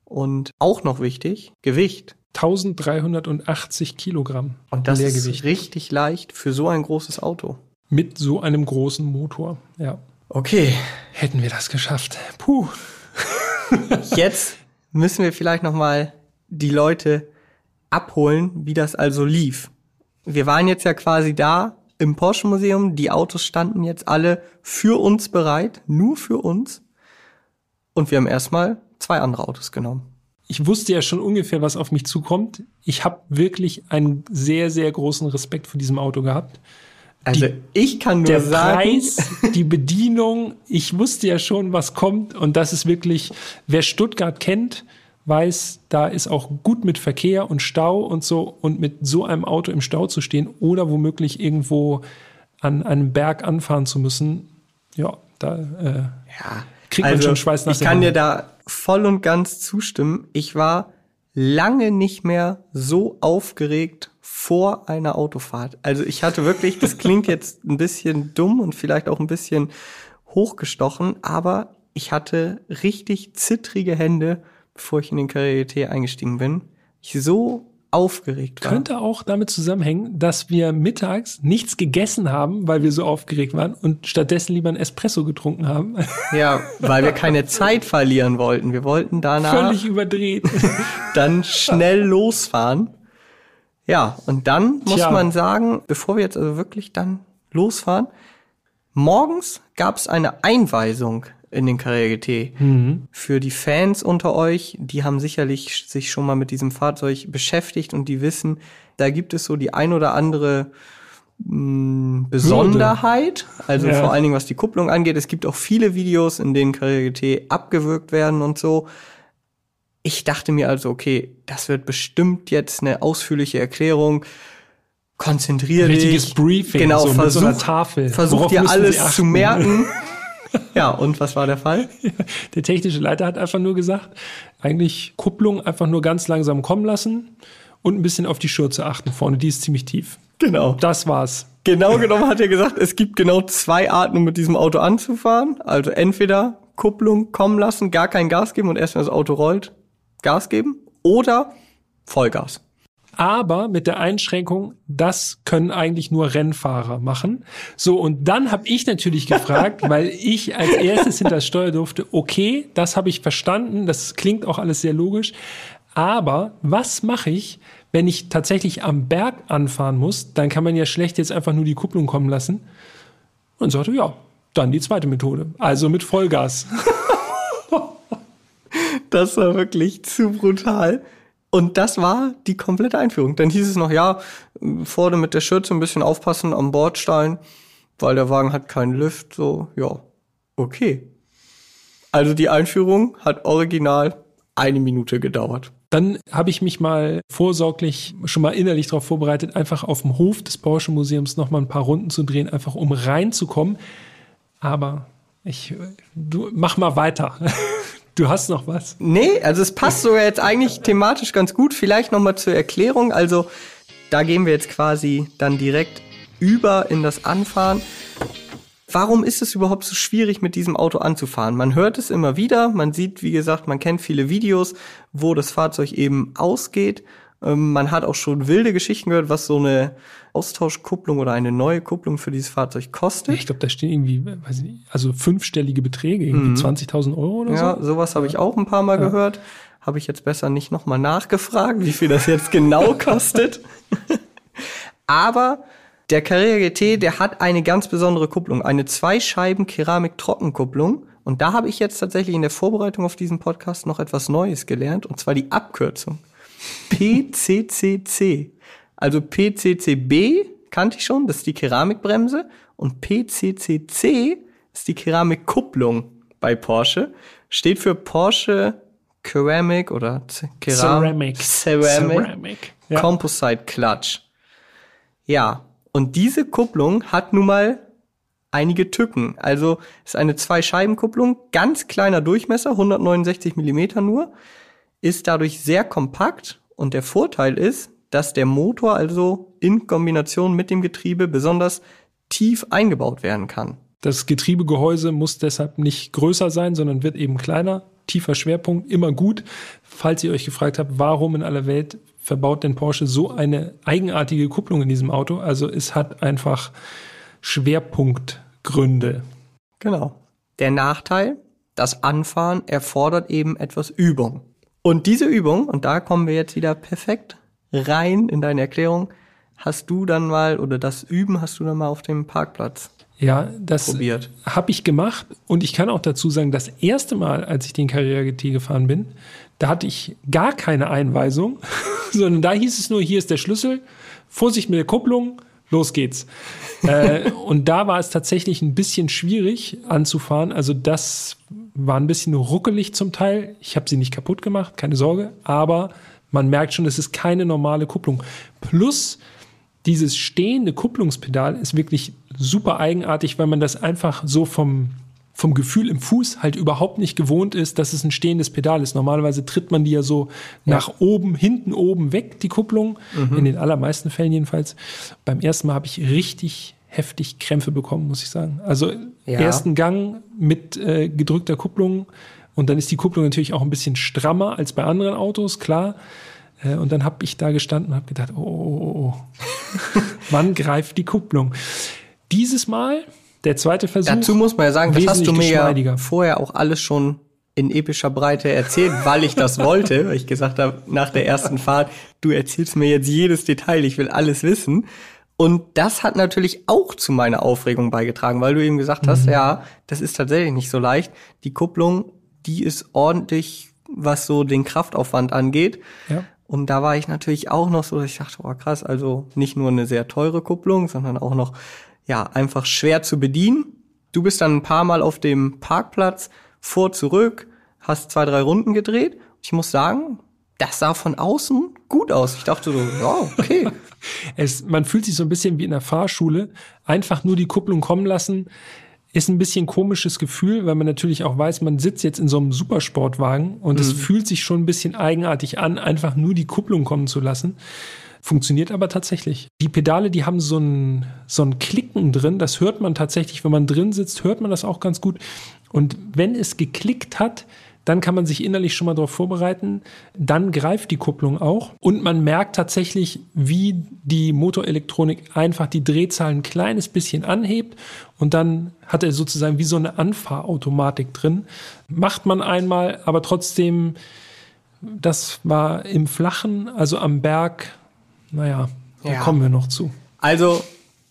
Und auch noch wichtig, Gewicht. 1380 Kilogramm Und das ist richtig leicht für so ein großes Auto. mit so einem großen Motor. Ja, Okay, hätten wir das geschafft. Puh. <laughs> Jetzt müssen wir vielleicht noch mal die Leute abholen, wie das also lief. Wir waren jetzt ja quasi da im Porsche Museum. Die Autos standen jetzt alle für uns bereit, nur für uns. Und wir haben erstmal zwei andere Autos genommen. Ich wusste ja schon ungefähr, was auf mich zukommt. Ich habe wirklich einen sehr, sehr großen Respekt vor diesem Auto gehabt. Also ich kann nur Der sagen, Preis, die Bedienung, ich wusste ja schon, was kommt. Und das ist wirklich, wer Stuttgart kennt, weiß, da ist auch gut mit Verkehr und Stau und so. Und mit so einem Auto im Stau zu stehen oder womöglich irgendwo an einem Berg anfahren zu müssen, ja, da äh, ja, kriegt man schon Schweiß nach ich kann dir Wange. da voll und ganz zustimmen. Ich war lange nicht mehr so aufgeregt vor einer Autofahrt. Also ich hatte wirklich, das klingt jetzt ein bisschen dumm und vielleicht auch ein bisschen hochgestochen, aber ich hatte richtig zittrige Hände, bevor ich in den GT eingestiegen bin. Ich so aufgeregt war. Könnte auch damit zusammenhängen, dass wir mittags nichts gegessen haben, weil wir so aufgeregt waren und stattdessen lieber ein Espresso getrunken haben. <laughs> Ja, weil wir keine Zeit verlieren wollten. Wir wollten danach Völlig überdreht. <laughs> dann schnell losfahren. Ja, und dann muss Tja. man sagen, bevor wir jetzt also wirklich dann losfahren, morgens gab es eine Einweisung in den Carrera GT. Für die Fans unter euch, die haben sicherlich sich schon mal mit diesem Fahrzeug beschäftigt und die wissen, da gibt es so die ein oder andere mh, Besonderheit, also Ja. vor allen Dingen was die Kupplung angeht. Es gibt auch viele Videos, in denen Carrera GT abgewürgt werden und so. Ich dachte mir also, okay, das wird bestimmt jetzt eine ausführliche Erklärung. Konzentrier Richtiges dich. Briefing, genau, so mit versuch, so einer Tafel. Versuch Worauf dir alles zu merken. <laughs> <laughs> ja, und was war der Fall? Der technische Leiter hat einfach nur gesagt, eigentlich Kupplung einfach nur ganz langsam kommen lassen und ein bisschen auf die Schürze achten vorne, die ist ziemlich tief. Genau. Das war's. Genau <laughs> genommen hat er gesagt, es gibt genau zwei Arten, um mit diesem Auto anzufahren. Also entweder Kupplung kommen lassen, gar kein Gas geben und erst wenn das Auto rollt, Gas geben. Oder Vollgas. Aber mit der Einschränkung, das können eigentlich nur Rennfahrer machen. So, und dann habe ich natürlich gefragt, <laughs> weil ich als erstes hinter das Steuer durfte, okay, das habe ich verstanden, das klingt auch alles sehr logisch. Aber was mache ich, wenn ich tatsächlich am Berg anfahren muss? Dann kann man ja schlecht jetzt einfach nur die Kupplung kommen lassen. Und sagte, ja, dann die zweite Methode. Also mit Vollgas. <laughs> Das war wirklich zu brutal. Und das war die komplette Einführung. Dann hieß es noch, ja, vorne mit der Schürze ein bisschen aufpassen am Bordstein, weil der Wagen hat keinen Lift. So, ja, okay. Also die Einführung hat original eine Minute gedauert. Dann habe ich mich mal vorsorglich schon mal innerlich darauf vorbereitet, einfach auf dem Hof des Porsche Museums noch mal ein paar Runden zu drehen, einfach um reinzukommen. Aber ich, du mach mal weiter. <laughs> Du hast noch was? Nee, also es passt sogar jetzt eigentlich thematisch ganz gut. Vielleicht nochmal zur Erklärung. Also da gehen wir jetzt quasi dann direkt über in das Anfahren. Warum ist es überhaupt so schwierig, mit diesem Auto anzufahren? Man hört es immer wieder, man sieht, wie gesagt, man kennt viele Videos, wo das Fahrzeug eben ausgeht. Ähm, man hat auch schon wilde Geschichten gehört, was so eine Austauschkupplung oder eine neue Kupplung für dieses Fahrzeug kostet. Ich glaube, da stehen irgendwie, weiß ich nicht, also fünfstellige Beträge, irgendwie mhm. 20.000 Euro oder ja, so. Ja, sowas habe ich auch ein paar Mal ja. gehört. Habe ich jetzt besser nicht nochmal nachgefragt, wie viel das jetzt genau <laughs> kostet. Aber der Carrera GT, der hat eine ganz besondere Kupplung, eine Zweischeiben Keramik Trockenkupplung. Und da habe ich jetzt tatsächlich in der Vorbereitung auf diesen Podcast noch etwas Neues gelernt, und zwar die Abkürzung. <laughs> PCCC. Also PCCB kannte ich schon, das ist die Keramikbremse. Und PCCC ist die Keramikkupplung bei Porsche. Steht für Porsche Ceramic oder Ceramic. Ceramic. Ceramic. Ja. Composite Clutch. Ja, und diese Kupplung hat nun mal einige Tücken. Also ist eine Zwei-Scheiben-Kupplung, ganz kleiner Durchmesser, 169 Millimeter nur ist dadurch sehr kompakt und der Vorteil ist, dass der Motor also in Kombination mit dem Getriebe besonders tief eingebaut werden kann. Das Getriebegehäuse muss deshalb nicht größer sein, sondern wird eben kleiner. Tiefer Schwerpunkt, immer gut. Falls ihr euch gefragt habt, warum in aller Welt verbaut denn Porsche so eine eigenartige Kupplung in diesem Auto? Also es hat einfach Schwerpunktgründe. Genau. Der Nachteil, das Anfahren erfordert eben etwas Übung. Und diese Übung, und da kommen wir jetzt wieder perfekt rein in deine Erklärung, hast du dann mal, oder das Üben hast du dann mal auf dem Parkplatz ja, das habe ich gemacht und ich kann auch dazu sagen, das erste Mal, als ich den Carrera GT gefahren bin, da hatte ich gar keine Einweisung, <laughs> sondern da hieß es nur, hier ist der Schlüssel, Vorsicht mit der Kupplung, los geht's. äh, <laughs> und da war es tatsächlich ein bisschen schwierig anzufahren. Also das war ein bisschen ruckelig zum Teil. Ich habe sie nicht kaputt gemacht, keine Sorge. Aber man merkt schon, es ist keine normale Kupplung. Plus dieses stehende Kupplungspedal ist wirklich super eigenartig, weil man das einfach so vom vom Gefühl im Fuß halt überhaupt nicht gewohnt ist, dass es ein stehendes Pedal ist. Normalerweise tritt man die ja so ja. nach oben, hinten oben weg, die Kupplung. Mhm. In den allermeisten Fällen jedenfalls. Beim ersten Mal habe ich richtig heftig Krämpfe bekommen, muss ich sagen. Also ja. ersten Gang mit äh, gedrückter Kupplung und dann ist die Kupplung natürlich auch ein bisschen strammer als bei anderen Autos, klar. Äh, und dann habe ich da gestanden und habe gedacht, oh, oh, oh, oh. <laughs> wann greift die Kupplung? Dieses Mal der zweite Versuch. Dazu muss man ja sagen, das hast du mir ja vorher auch alles schon in epischer Breite erzählt, weil ich das wollte, weil ich gesagt habe, nach der ersten Fahrt, du erzählst mir jetzt jedes Detail, ich will alles wissen. Und das hat natürlich auch zu meiner Aufregung beigetragen, weil du eben gesagt hast, mhm. ja, das ist tatsächlich nicht so leicht. Die Kupplung, die ist ordentlich, was so den Kraftaufwand angeht. Ja. Und da war ich natürlich auch noch so, dass ich dachte, oh krass, also nicht nur eine sehr teure Kupplung, sondern auch noch ja, einfach schwer zu bedienen. Du bist dann ein paar Mal auf dem Parkplatz vor, zurück, hast zwei, drei Runden gedreht. Ich muss sagen, das sah von außen gut aus. Ich dachte so, ja, okay. <laughs> es, man fühlt sich so ein bisschen wie in der Fahrschule. Einfach nur die Kupplung kommen lassen, ist ein bisschen komisches Gefühl, weil man natürlich auch weiß, man sitzt jetzt in so einem Supersportwagen und mhm. es fühlt sich schon ein bisschen eigenartig an, einfach nur die Kupplung kommen zu lassen. Funktioniert aber tatsächlich. Die Pedale, die haben so ein, so ein Klicken drin. Das hört man tatsächlich, wenn man drin sitzt, hört man das auch ganz gut. Und wenn es geklickt hat, dann kann man sich innerlich schon mal darauf vorbereiten. Dann greift die Kupplung auch. Und man merkt tatsächlich, wie die Motorelektronik einfach die Drehzahl ein kleines bisschen anhebt. Und dann hat er sozusagen wie so eine Anfahrautomatik drin. Macht man einmal, aber trotzdem, das war im Flachen, also am Berg, naja, da ja. kommen wir noch zu. Also,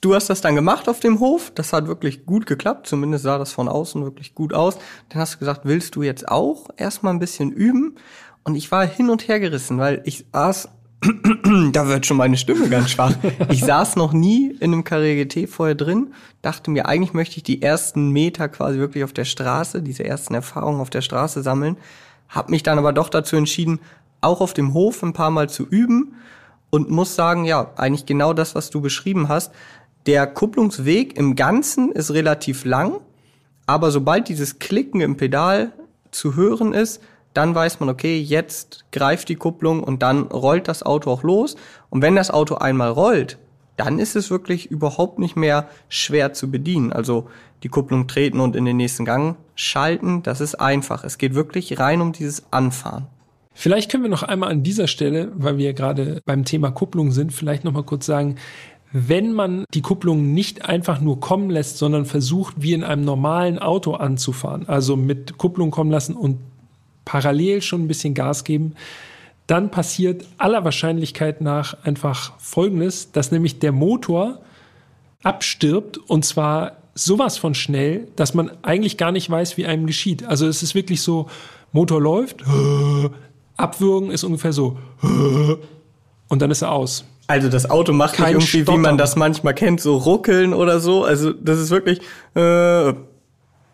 du hast das dann gemacht auf dem Hof. Das hat wirklich gut geklappt. Zumindest sah das von außen wirklich gut aus. Dann hast du gesagt, willst du jetzt auch erstmal ein bisschen üben? Und ich war hin und her gerissen, weil ich saß, <clears throat> da wird schon meine Stimme ganz schwach. Ich saß noch nie in einem Carrera GT vorher drin, dachte mir, eigentlich möchte ich die ersten Meter quasi wirklich auf der Straße, diese ersten Erfahrungen auf der Straße sammeln. Hab mich dann aber doch dazu entschieden, auch auf dem Hof ein paar Mal zu üben und muss sagen, ja, eigentlich genau das, was du beschrieben hast. Der Kupplungsweg im Ganzen ist relativ lang, aber sobald dieses Klicken im Pedal zu hören ist, dann weiß man, okay, jetzt greift die Kupplung und dann rollt das Auto auch los. Und wenn das Auto einmal rollt, dann ist es wirklich überhaupt nicht mehr schwer zu bedienen. Also die Kupplung treten und in den nächsten Gang schalten, das ist einfach. Es geht wirklich rein um dieses Anfahren. Vielleicht können wir noch einmal an dieser Stelle, weil wir gerade beim Thema Kupplung sind, vielleicht noch mal kurz sagen, wenn man die Kupplung nicht einfach nur kommen lässt, sondern versucht, wie in einem normalen Auto anzufahren, also mit Kupplung kommen lassen und parallel schon ein bisschen Gas geben, dann passiert aller Wahrscheinlichkeit nach einfach Folgendes, dass nämlich der Motor abstirbt und zwar sowas von schnell, dass man eigentlich gar nicht weiß, wie einem geschieht. Also es ist wirklich so, Motor läuft, <laughs> abwürgen ist ungefähr so <laughs> und dann ist er aus. Also das Auto macht Kein nicht irgendwie, Stotter. wie man das manchmal kennt, so ruckeln oder so. Also das ist wirklich. Äh,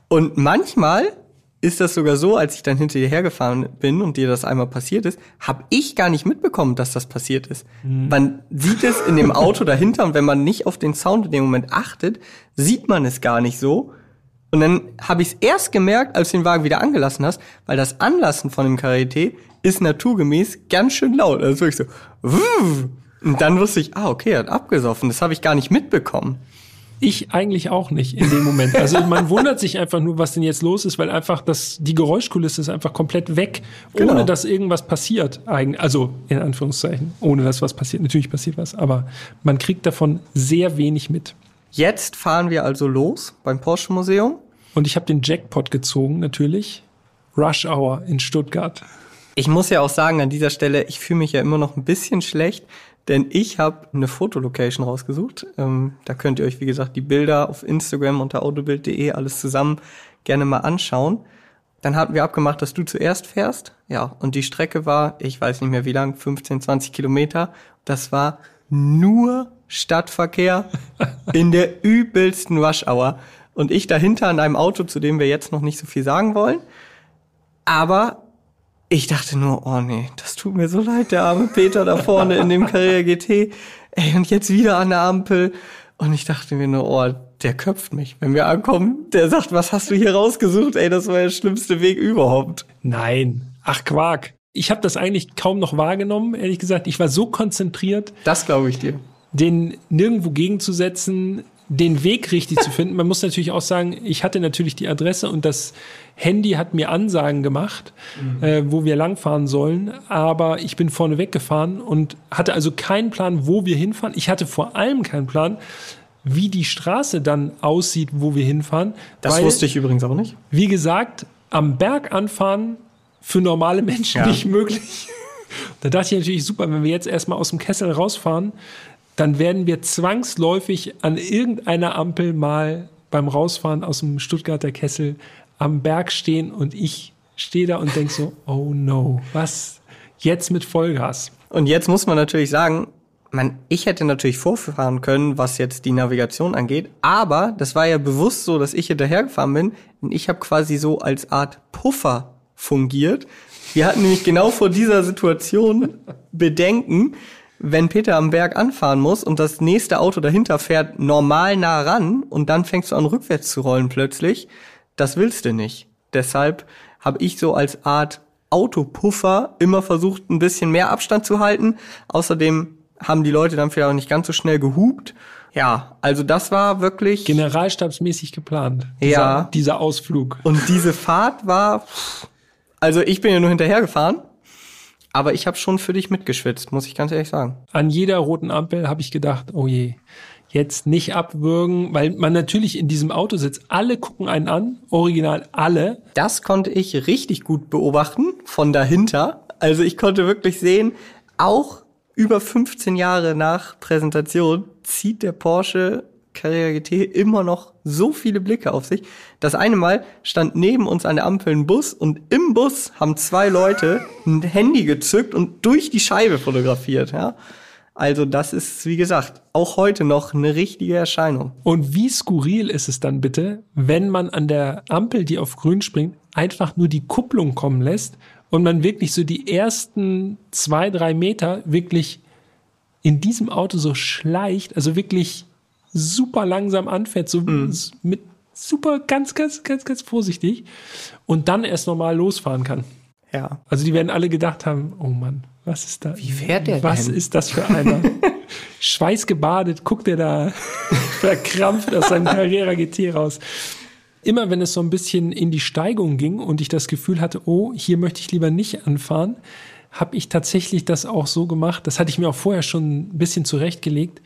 und manchmal ist das sogar so, als ich dann hinter dir hergefahren bin und dir das einmal passiert ist, habe ich gar nicht mitbekommen, dass das passiert ist. Mhm. Man sieht es in dem Auto dahinter und wenn man nicht auf den Sound in dem Moment achtet, sieht man es gar nicht so. Und dann habe ich es erst gemerkt, als du den Wagen wieder angelassen hast, weil das Anlassen von dem Karité ist naturgemäß ganz schön laut. Also wirklich so. Wuh, und dann wusste ich, ah, okay, er hat abgesoffen. Das habe ich gar nicht mitbekommen. Ich eigentlich auch nicht in dem Moment. Also <laughs> man wundert sich einfach nur, was denn jetzt los ist, weil einfach das, die Geräuschkulisse ist einfach komplett weg, ohne genau. dass irgendwas passiert. Also in Anführungszeichen, ohne dass was passiert. Natürlich passiert was, aber man kriegt davon sehr wenig mit. Jetzt fahren wir also los beim Porsche Museum. Und ich habe den Jackpot gezogen, natürlich. Rush Hour in Stuttgart. Ich muss ja auch sagen, an dieser Stelle, ich fühle mich ja immer noch ein bisschen schlecht, denn ich habe eine Fotolocation rausgesucht. Ähm, da könnt ihr euch, wie gesagt, die Bilder auf Instagram unter autobild.de alles zusammen gerne mal anschauen. Dann hatten wir abgemacht, dass du zuerst fährst. Ja, und die Strecke war, ich weiß nicht mehr wie lang, 15, 20 Kilometer. Das war nur Stadtverkehr <laughs> in der übelsten Rush-Hour. Und ich dahinter an einem Auto, zu dem wir jetzt noch nicht so viel sagen wollen. Aber ich dachte nur, oh nee, das tut mir so leid, der arme Peter da vorne in dem Carrera GT. Ey, und jetzt wieder an der Ampel. Und ich dachte mir nur, oh, der köpft mich. Wenn wir ankommen, der sagt, was hast du hier rausgesucht? Ey, das war der schlimmste Weg überhaupt. Nein. Ach, Quark. Ich habe das eigentlich kaum noch wahrgenommen, ehrlich gesagt. Ich war so konzentriert. Das glaube ich dir. Den nirgendwo gegenzusetzen, den Weg richtig zu finden. Man muss natürlich auch sagen, ich hatte natürlich die Adresse und das Handy hat mir Ansagen gemacht, mhm. äh, wo wir langfahren sollen, aber ich bin vorne weggefahren und hatte also keinen Plan, wo wir hinfahren. Ich hatte vor allem keinen Plan, wie die Straße dann aussieht, wo wir hinfahren. Das weil, wusste ich übrigens auch nicht. Wie gesagt, am Berg anfahren für normale Menschen ja. nicht möglich. <laughs> da dachte ich natürlich, super, wenn wir jetzt erstmal aus dem Kessel rausfahren, dann werden wir zwangsläufig an irgendeiner Ampel mal beim Rausfahren aus dem Stuttgarter Kessel am Berg stehen und ich stehe da und denke so, <laughs> oh no, was jetzt mit Vollgas? Und jetzt muss man natürlich sagen, man, ich hätte natürlich vorfahren können, was jetzt die Navigation angeht, aber das war ja bewusst so, dass ich hinterhergefahren bin und ich habe quasi so als Art Puffer fungiert. Wir hatten nämlich genau vor dieser Situation <laughs> Bedenken, wenn Peter am Berg anfahren muss und das nächste Auto dahinter fährt normal nah ran und dann fängst du an rückwärts zu rollen plötzlich, das willst du nicht. Deshalb habe ich so als Art Autopuffer immer versucht, ein bisschen mehr Abstand zu halten. Außerdem haben die Leute dann vielleicht auch nicht ganz so schnell gehupt. Ja, also das war wirklich generalstabsmäßig geplant. Dieser, ja, dieser Ausflug. Und diese Fahrt war, also ich bin ja nur hinterhergefahren aber ich habe schon für dich mitgeschwitzt, muss ich ganz ehrlich sagen. An jeder roten Ampel habe ich gedacht, oh je, jetzt nicht abwürgen, weil man natürlich in diesem Auto sitzt. Alle gucken einen an, original alle. Das konnte ich richtig gut beobachten von dahinter. Also ich konnte wirklich sehen, auch über 15 Jahre nach Präsentation zieht der Porsche Carrera GT immer noch so viele Blicke auf sich. Das eine Mal stand neben uns an der Ampel ein Bus und im Bus haben zwei Leute ein Handy gezückt und durch die Scheibe fotografiert, ja. Also das ist, wie gesagt, auch heute noch eine richtige Erscheinung. Und wie skurril ist es dann bitte, wenn man an der Ampel, die auf grün springt, einfach nur die Kupplung kommen lässt und man wirklich so die ersten zwei, drei Meter wirklich in diesem Auto so schleicht, also wirklich super langsam anfährt, so mhm. mit super, ganz, ganz, ganz, ganz vorsichtig und dann erst normal losfahren kann. Ja. Also die werden alle gedacht haben, oh Mann, was ist da? Wie fährt der Was denn? ist das für einer? <laughs> Schweißgebadet, guckt der da <laughs> verkrampft aus seinem Carrera GT raus. Immer wenn es so ein bisschen in die Steigung ging und ich das Gefühl hatte, oh, hier möchte ich lieber nicht anfahren, habe ich tatsächlich das auch so gemacht. Das hatte ich mir auch vorher schon ein bisschen zurechtgelegt.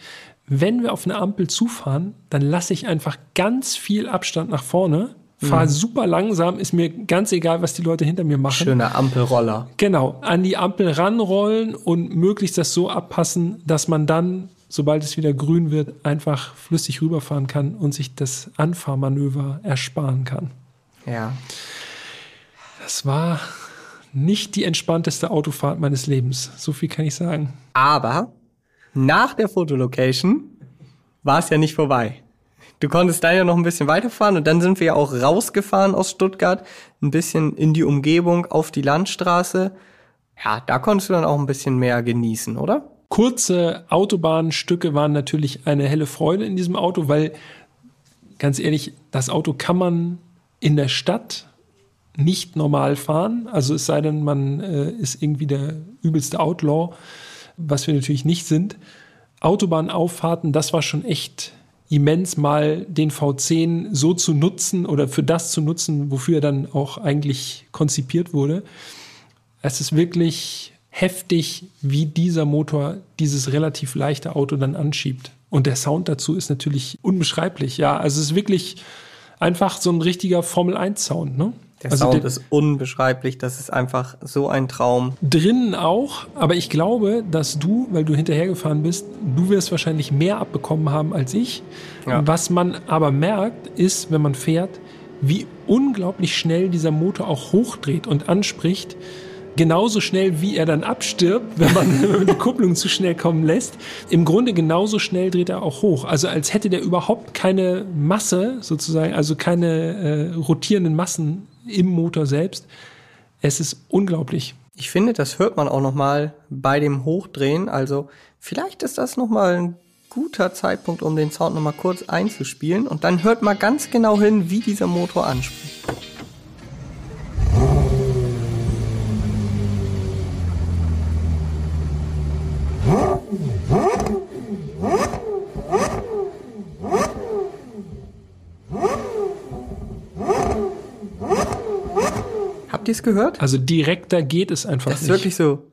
Wenn wir auf eine Ampel zufahren, dann lasse ich einfach ganz viel Abstand nach vorne, fahre super langsam, ist mir ganz egal, was die Leute hinter mir machen. Schöner Ampelroller. Genau, an die Ampel ranrollen und möglichst das so abpassen, dass man dann, sobald es wieder grün wird, einfach flüssig rüberfahren kann und sich das Anfahrmanöver ersparen kann. Ja. Das war nicht die entspannteste Autofahrt meines Lebens. So viel kann ich sagen. Aber nach der Fotolocation war es ja nicht vorbei. Du konntest dann ja noch ein bisschen weiterfahren und dann sind wir ja auch rausgefahren aus Stuttgart, ein bisschen in die Umgebung auf die Landstraße. Ja, da konntest du dann auch ein bisschen mehr genießen, oder? Kurze Autobahnstücke waren natürlich eine helle Freude in diesem Auto, weil ganz ehrlich, das Auto kann man in der Stadt nicht normal fahren. Also es sei denn, man äh, ist irgendwie der übelste Outlaw, was wir natürlich nicht sind. Autobahnauffahrten, das war schon echt immens, mal den V10 so zu nutzen oder für das zu nutzen, wofür er dann auch eigentlich konzipiert wurde. Es ist wirklich heftig, wie dieser Motor dieses relativ leichte Auto dann anschiebt. Und der Sound dazu ist natürlich unbeschreiblich. Ja, also es ist wirklich einfach so ein richtiger Formel 1 Sound, ne? Der also Sound ist unbeschreiblich, das ist einfach so ein Traum. drinnen auch, aber ich glaube, dass du, weil du hinterhergefahren bist, du wirst wahrscheinlich mehr abbekommen haben als ich. Ja. Was man aber merkt, ist, wenn man fährt, wie unglaublich schnell dieser Motor auch hochdreht und anspricht. Genauso schnell, wie er dann abstirbt, wenn man, wenn <laughs> man <laughs> die Kupplung zu schnell kommen lässt. Im Grunde genauso schnell dreht er auch hoch. Also als hätte der überhaupt keine Masse sozusagen, also keine äh, rotierenden Massen im Motor selbst. Es ist unglaublich. Ich finde, das hört man auch noch mal bei dem Hochdrehen. Also vielleicht ist das noch mal ein guter Zeitpunkt, um den Sound noch mal kurz einzuspielen. Und dann hört mal ganz genau hin, wie dieser Motor anspricht. Habt ihr es gehört? Also direkter geht es einfach Das ist nicht. wirklich so.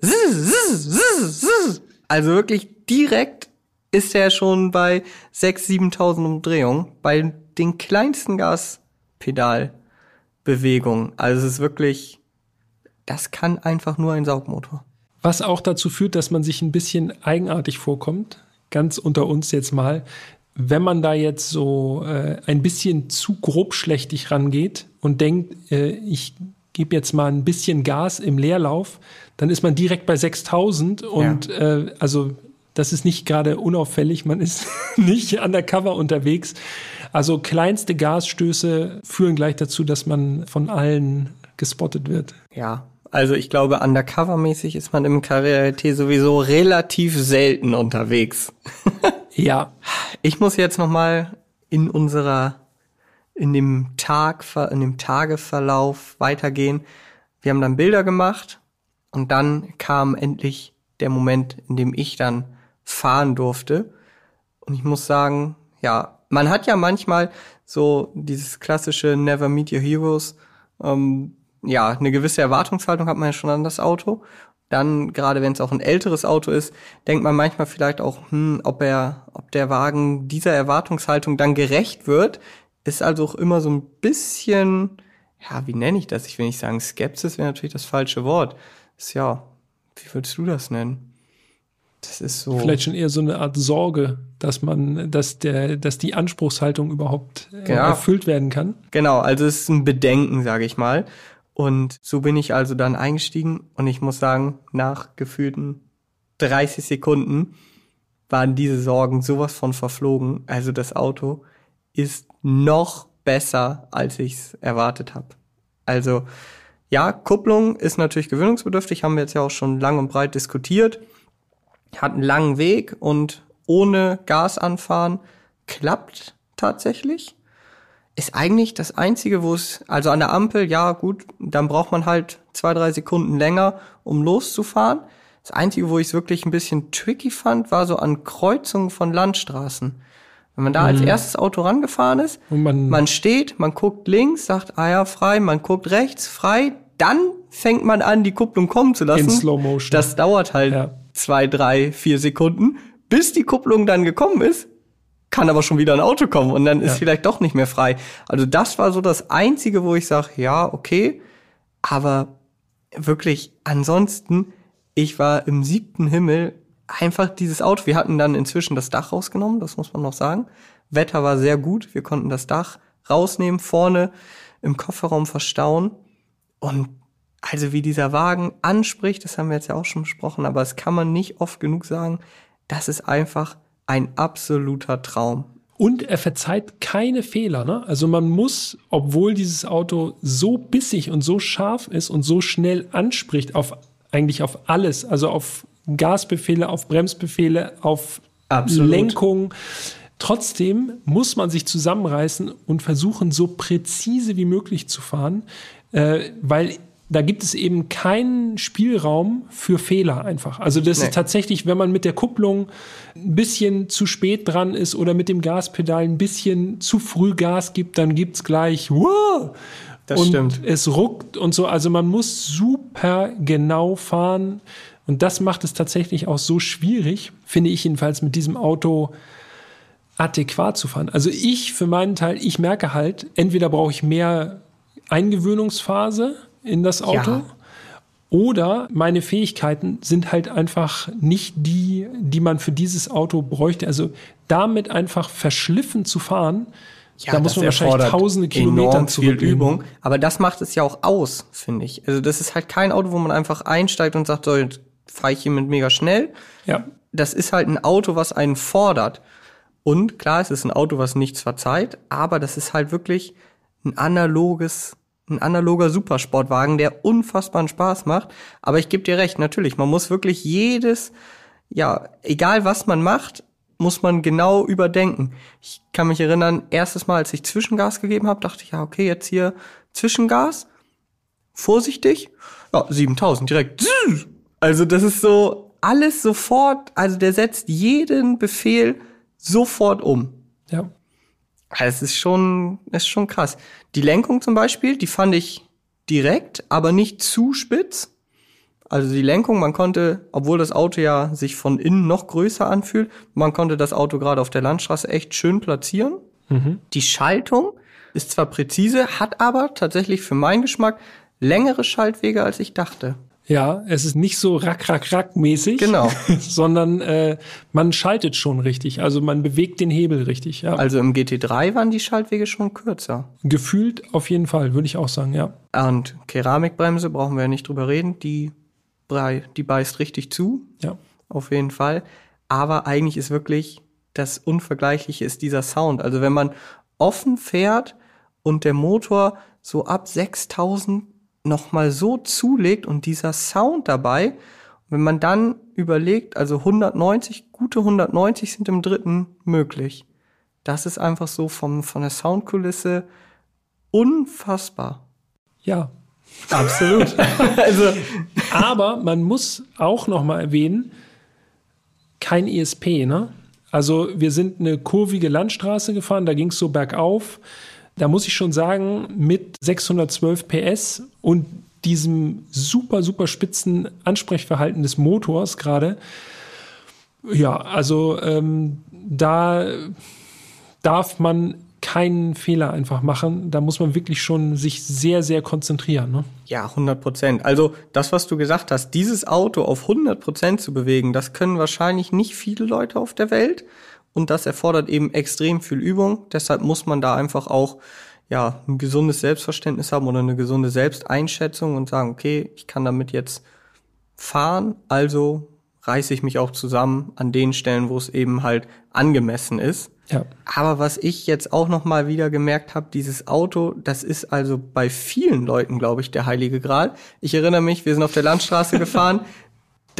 Also wirklich direkt ist er schon bei 6.000, 7.000 Umdrehungen. Bei den kleinsten Gaspedalbewegungen. Also es ist wirklich, das kann einfach nur ein Saugmotor. Was auch dazu führt, dass man sich ein bisschen eigenartig vorkommt. Ganz unter uns jetzt mal. Wenn man da jetzt so äh, ein bisschen zu grobschlächtig rangeht und denkt, äh, ich gebe jetzt mal ein bisschen Gas im Leerlauf, dann ist man direkt bei 6000 und äh, also das ist nicht gerade unauffällig, man ist <laughs> nicht undercover unterwegs. Also kleinste Gasstöße führen gleich dazu, dass man von allen gespottet wird. Ja, also ich glaube, undercover-mäßig ist man im Karriere-T sowieso relativ selten unterwegs. <laughs> Ja, Ich muss jetzt noch mal in unserer in dem Tag in dem Tageverlauf weitergehen. Wir haben dann Bilder gemacht und dann kam endlich der Moment, in dem ich dann fahren durfte. Und ich muss sagen, ja, man hat ja manchmal so dieses klassische Never Meet Your Heroes. Ähm, ja, eine gewisse Erwartungshaltung hat man ja schon an das Auto. Dann, gerade wenn es auch ein älteres Auto ist, denkt man manchmal vielleicht auch, hm, ob er, ob der Wagen dieser Erwartungshaltung dann gerecht wird. Ist also auch immer so ein bisschen, ja, wie nenne ich das? Ich will nicht sagen, Skepsis wäre natürlich das falsche Wort. Ist ja, wie würdest du das nennen? Das ist so. vielleicht schon eher so eine Art Sorge, dass man, dass der, dass die Anspruchshaltung überhaupt äh, Ja. erfüllt werden kann. Genau, also es ist ein Bedenken, sage ich mal. Und so bin ich also dann eingestiegen und ich muss sagen, nach gefühlten 30 Sekunden waren diese Sorgen sowas von verflogen. Also das Auto ist noch besser, als ich es erwartet habe. Also ja, Kupplung ist natürlich gewöhnungsbedürftig, haben wir jetzt ja auch schon lang und breit diskutiert. Hat einen langen Weg und ohne Gas anfahren klappt tatsächlich. ist eigentlich das Einzige, wo es, also an der Ampel, ja gut, dann braucht man halt zwei, drei Sekunden länger, um loszufahren. Das Einzige, wo ich es wirklich ein bisschen tricky fand, war so an Kreuzungen von Landstraßen. Wenn man da als erstes Auto rangefahren ist, man- man steht, man guckt links, sagt, ah ja, frei, man guckt rechts, frei, dann fängt man an, die Kupplung kommen zu lassen. In Slow Motion. Das dauert halt Ja. zwei, drei, vier Sekunden, bis die Kupplung dann gekommen ist, kann aber schon wieder ein Auto kommen und dann ist Ja. vielleicht doch nicht mehr frei. Also das war so das Einzige, wo ich sage, ja, okay, aber wirklich ansonsten, ich war im siebten Himmel einfach dieses Auto. Wir hatten dann inzwischen das Dach rausgenommen, das muss man noch sagen. Wetter war sehr gut, wir konnten das Dach rausnehmen, vorne im Kofferraum verstauen und also wie dieser Wagen anspricht, das haben wir jetzt ja auch schon besprochen, aber das kann man nicht oft genug sagen, das ist einfach ein absoluter Traum. Und er verzeiht keine Fehler. Ne? Also man muss, obwohl dieses Auto so bissig und so scharf ist und so schnell anspricht auf eigentlich auf alles, also auf Gasbefehle, auf Bremsbefehle, auf Absolut. Lenkung. Trotzdem muss man sich zusammenreißen und versuchen, so präzise wie möglich zu fahren, äh, weil da gibt es eben keinen Spielraum für Fehler einfach. Also das Nee. ist tatsächlich, wenn man mit der Kupplung ein bisschen zu spät dran ist oder mit dem Gaspedal ein bisschen zu früh Gas gibt, dann gibt's gleich wow! Das und stimmt. es ruckt und so. Also man muss super genau fahren und das macht es tatsächlich auch so schwierig, finde ich jedenfalls mit diesem Auto adäquat zu fahren. Also ich für meinen Teil, ich merke halt, entweder brauche ich mehr Eingewöhnungsphase in das Auto Ja. oder meine Fähigkeiten sind halt einfach nicht die, die man für dieses Auto bräuchte. Also damit einfach verschliffen zu fahren, da muss man wahrscheinlich tausende Kilometer viel. Übung. Aber das macht es ja auch aus, finde ich. Also das ist halt kein Auto, wo man einfach einsteigt und sagt, so, jetzt fahre ich hier mit mega schnell. Ja, Das ist halt ein Auto, was einen fordert. Und klar, es ist ein Auto, was nichts verzeiht, aber das ist halt wirklich ein analoges, ein analoger Supersportwagen, der unfassbaren Spaß macht. Aber ich gebe dir recht, natürlich, man muss wirklich jedes, ja, egal was man macht, muss man genau überdenken. Ich kann mich erinnern, erstes Mal, als ich Zwischengas gegeben habe, dachte ich, ja, okay, jetzt hier Zwischengas, vorsichtig, ja, 7000 direkt. Also das ist so alles sofort, also der setzt jeden Befehl sofort um. ja. Also Es ist schon, ist schon krass. Die Lenkung zum Beispiel, die fand ich direkt, aber nicht zu spitz. Also die Lenkung, man konnte, obwohl das Auto ja sich von innen noch größer anfühlt, man konnte das Auto gerade auf der Landstraße echt schön platzieren. Die Schaltung ist zwar präzise, hat aber tatsächlich für meinen Geschmack längere Schaltwege, als ich dachte. Ja, es ist nicht so rack, rack, rack mäßig. Genau. <laughs> sondern äh, man schaltet schon richtig. Also man bewegt den Hebel richtig. Ja. Also im GT3 waren die Schaltwege schon kürzer. Gefühlt auf jeden Fall, würde ich auch sagen, ja. Und Keramikbremse brauchen wir ja nicht drüber reden, die, brei- die beißt richtig zu, Ja. auf jeden Fall. Aber eigentlich ist wirklich das Unvergleichliche ist dieser Sound. Also wenn man offen fährt und der Motor so ab 6000 nochmal so zulegt und dieser Sound dabei, wenn man dann überlegt, also 190, gute 190 sind im dritten möglich. Das ist einfach so vom, von der Soundkulisse unfassbar. Ja. Absolut. <laughs> also, Aber man muss auch noch mal erwähnen, kein ESP, ne? Also wir sind eine kurvige Landstraße gefahren, da ging es so bergauf. Da muss ich schon sagen, mit 612 PS und diesem super, super spitzen Ansprechverhalten des Motors gerade, ja, also ähm, da darf man keinen Fehler einfach machen. Da muss man wirklich schon sich sehr, sehr konzentrieren. Ne? ja, 100 Prozent. Also das, was du gesagt hast, dieses Auto auf 100 Prozent zu bewegen, das können wahrscheinlich nicht viele Leute auf der Welt. Und das erfordert eben extrem viel Übung. Deshalb muss man da einfach auch ja, ein gesundes Selbstverständnis haben oder eine gesunde Selbsteinschätzung und sagen, okay, ich kann damit jetzt fahren, also reiße ich mich auch zusammen an den Stellen, wo es eben halt angemessen ist. Ja. Aber was ich jetzt auch noch mal wieder gemerkt habe, dieses Auto, das ist also bei vielen Leuten, glaube ich, der heilige Gral. Ich erinnere mich, wir sind auf der Landstraße gefahren. <laughs>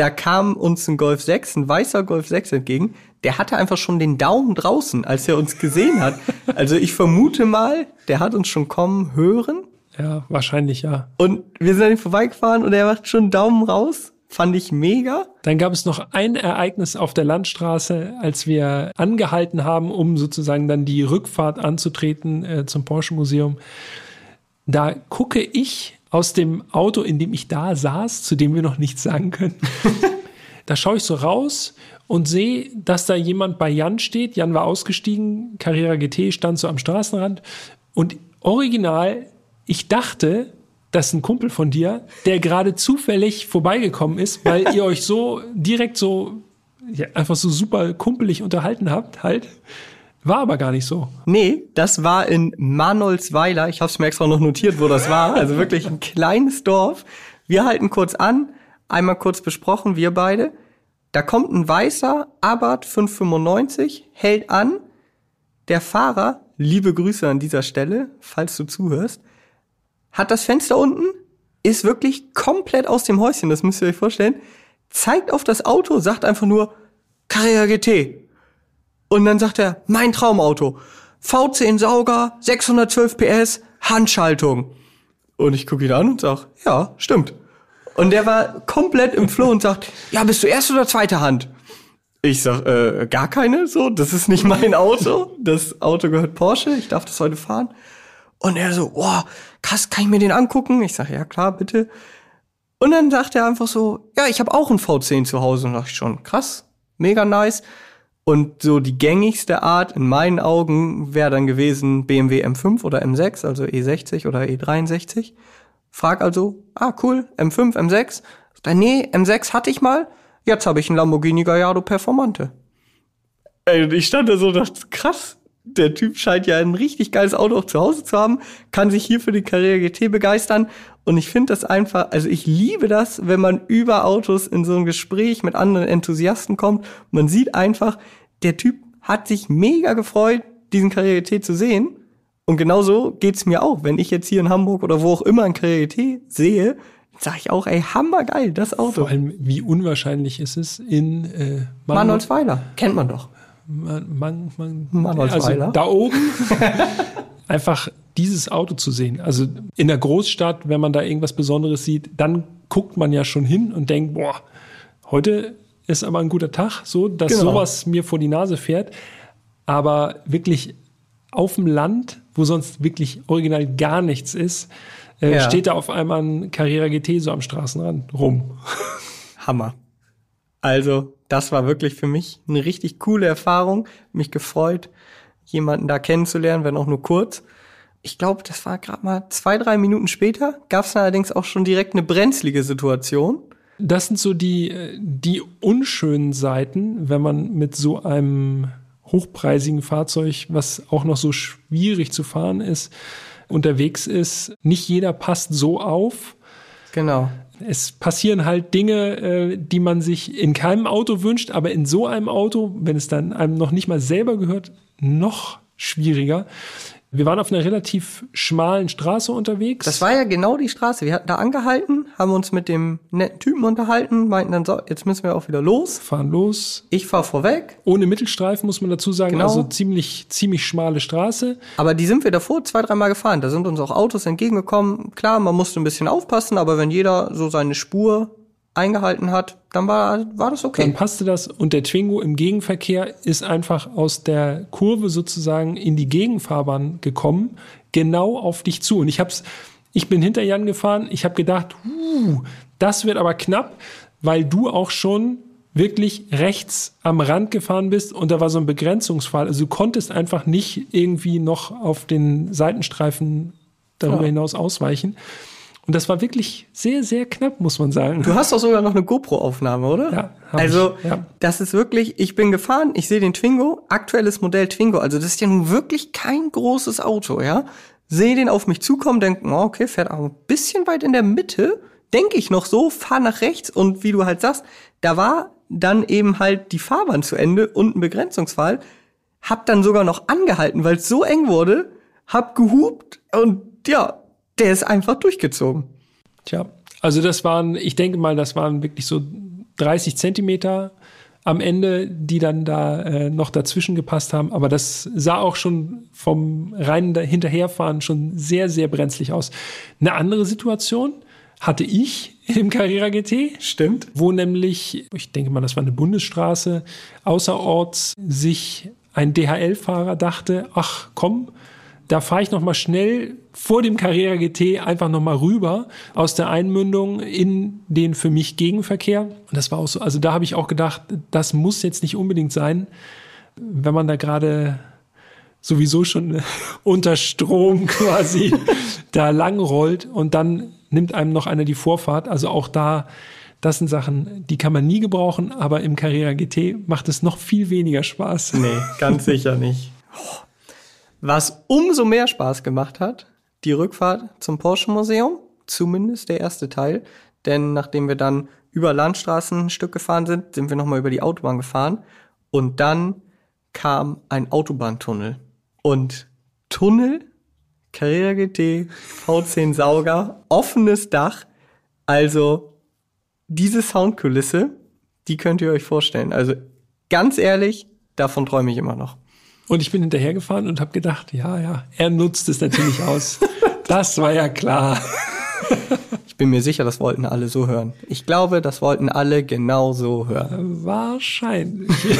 da kam uns ein Golf 6, ein weißer Golf 6 entgegen. Der hatte einfach schon den Daumen draußen, als er uns gesehen hat. Also ich vermute mal, der hat uns schon kommen hören. Ja, wahrscheinlich ja. Und wir sind an ihm vorbeigefahren und er macht schon Daumen raus. Fand ich mega. Dann gab es noch ein Ereignis auf der Landstraße, als wir angehalten haben, um sozusagen dann die Rückfahrt anzutreten äh, zum Porsche Museum. Da gucke ich aus dem Auto, in dem ich da saß, zu dem wir noch nichts sagen können. <laughs> da schaue ich so raus und sehe, dass da jemand bei Jan steht. Jan war ausgestiegen, Carrera GT stand so am Straßenrand und original, ich dachte, das ist ein Kumpel von dir, der gerade zufällig vorbeigekommen ist, weil ihr <laughs> euch so direkt so ja, einfach so super kumpelig unterhalten habt, halt. War aber gar nicht so. Nee, das war in Manolsweiler. Ich habe es mir extra noch notiert, wo das war. Also wirklich ein kleines Dorf. Wir halten kurz an, einmal kurz besprochen, wir beide. Da kommt ein weißer Abarth 595, hält an. Der Fahrer, liebe Grüße an dieser Stelle, falls du zuhörst, hat das Fenster unten, ist wirklich komplett aus dem Häuschen, das müsst ihr euch vorstellen, zeigt auf das Auto, sagt einfach nur Carrera GT. Und dann sagt er, mein Traumauto. V10 Sauger, 612 PS, Handschaltung. Und ich gucke ihn an und sag, ja, stimmt. Und der war komplett im Flow und sagt, ja, bist du erste oder zweite Hand? Ich sag, äh, gar keine, so, das ist nicht mein Auto. Das Auto gehört Porsche, ich darf das heute fahren. Und er so, oh, krass, kann ich mir den angucken? Ich sag, ja klar, bitte. Und dann sagt er einfach so, ja, ich habe auch einen V10 zu Hause. Und dachte ich schon, krass, mega nice. Und so die gängigste Art in meinen Augen wäre dann gewesen BMW M5 oder M6, also E60 oder E63. Frag also, ah cool, M5, M6. Dann, nee, M6 hatte ich mal, jetzt habe ich einen Lamborghini Gallardo Performante. Ey, ich stand da so und dachte, krass, der Typ scheint ja ein richtig geiles Auto auch zu Hause zu haben, kann sich hier für die Carrera GT begeistern. Und ich finde das einfach, also ich liebe das, wenn man über Autos in so ein Gespräch mit anderen Enthusiasten kommt. Man sieht einfach, der Typ hat sich mega gefreut, diesen Karrieretee zu sehen. Und genauso geht's mir auch. Wenn ich jetzt hier in Hamburg oder wo auch immer ein Karrieretee sehe, sage ich auch, ey, hammergeil, das Auto. Vor allem, wie unwahrscheinlich ist es in äh, Manolsweiler. Kennt man doch. Man, man, man, also da oben <laughs> einfach dieses Auto zu sehen. Also in der Großstadt, wenn man da irgendwas Besonderes sieht, dann guckt man ja schon hin und denkt, boah, heute ist aber ein guter Tag, so, dass Genau. sowas mir vor die Nase fährt. Aber wirklich auf dem Land, wo sonst wirklich original gar nichts ist, äh, Ja. steht da auf einmal ein Carrera GT so am Straßenrand rum. Hammer. Also, das war wirklich für mich eine richtig coole Erfahrung. Mich gefreut, jemanden da kennenzulernen, wenn auch nur kurz. Ich glaube, das war gerade mal zwei, drei Minuten später. Gab es allerdings auch schon direkt eine brenzlige Situation. Das sind so die, äh, die unschönen Seiten, wenn man mit so einem hochpreisigen Fahrzeug, was auch noch so schwierig zu fahren ist, unterwegs ist. Nicht jeder passt so auf. Genau. Es passieren halt Dinge, äh, die man sich in keinem Auto wünscht, aber in so einem Auto, wenn es dann einem noch nicht mal selber gehört, noch schwieriger. Wir waren auf einer relativ schmalen Straße unterwegs. Das war ja genau die Straße. Wir hatten da angehalten, haben uns mit dem netten Typen unterhalten, meinten dann so, jetzt müssen wir auch wieder los. fahren los. Ich fahr vorweg, Ohne Mittelstreifen muss man dazu sagen, Genau. also ziemlich, ziemlich schmale Straße. aber die sind wir davor zwei, dreimal gefahren. Da sind uns auch Autos entgegengekommen. Klar, man musste ein bisschen aufpassen, aber wenn jeder so seine Spur eingehalten hat, dann war, war das Dann okay. passte das und der Twingo im Gegenverkehr ist einfach aus der Kurve sozusagen in die Gegenfahrbahn gekommen, genau auf dich zu. Und ich hab's, ich bin hinter Jan gefahren, ich habe gedacht, huh, das wird aber knapp, weil du auch schon wirklich rechts am Rand gefahren bist und da war so ein Begrenzungsfall. Also du konntest einfach nicht irgendwie noch auf den Seitenstreifen darüber Ja. hinaus ausweichen. Und das war wirklich sehr, sehr knapp, muss man sagen. Du hast doch sogar noch eine GoPro-Aufnahme, oder? Ja, Also, ich, ja. das ist wirklich, ich bin gefahren, ich sehe den Twingo, aktuelles Modell Twingo, also das ist ja nun wirklich kein großes Auto, ja? Sehe den auf mich zukommen, denke, oh, okay, fährt auch ein bisschen weit in der Mitte, denke ich noch so, fahr nach rechts und wie du halt sagst, da war dann eben halt die Fahrbahn zu Ende und ein Begrenzungsfall, hab dann sogar noch angehalten, weil es so eng wurde, hab gehupt und ja, der ist einfach durchgezogen. Tja, also das waren, ich denke mal, das waren wirklich so 30 Zentimeter am Ende, die dann da äh, noch dazwischen gepasst haben. Aber das sah auch schon vom reinen Hinterherfahren schon sehr, sehr brenzlig aus. Eine andere Situation hatte ich im Carrera GT. Stimmt. Wo nämlich, ich denke mal, das war eine Bundesstraße, außerorts sich ein DHL-Fahrer dachte, ach komm, da fahre ich noch mal schnell vor dem Carrera GT einfach noch mal rüber aus der Einmündung in den für mich Gegenverkehr. Und das war auch so, also da habe ich auch gedacht, das muss jetzt nicht unbedingt sein, wenn man da gerade sowieso schon <laughs> unter Strom <laughs> quasi da lang rollt und dann nimmt einem noch einer die Vorfahrt. Also auch da, das sind Sachen, die kann man nie gebrauchen, aber im Carrera GT macht es noch viel weniger Spaß. Nee, ganz sicher nicht. <laughs> Was umso mehr Spaß gemacht hat, die Rückfahrt zum Porsche Museum, zumindest der erste Teil. Denn nachdem wir dann über Landstraßen ein Stück gefahren sind, sind wir nochmal über die Autobahn gefahren. Und dann kam ein Autobahntunnel. Und Tunnel, Carrera GT, V10 Sauger, offenes Dach. Also diese Soundkulisse, die könnt ihr euch vorstellen. Also ganz ehrlich, davon träume ich immer noch. Und ich bin hinterhergefahren und habe gedacht, ja, ja, er nutzt es natürlich aus. <laughs> das war ja klar. ich bin mir sicher, das wollten alle so hören. Ich glaube, das wollten alle genau so hören. Wahrscheinlich. <laughs>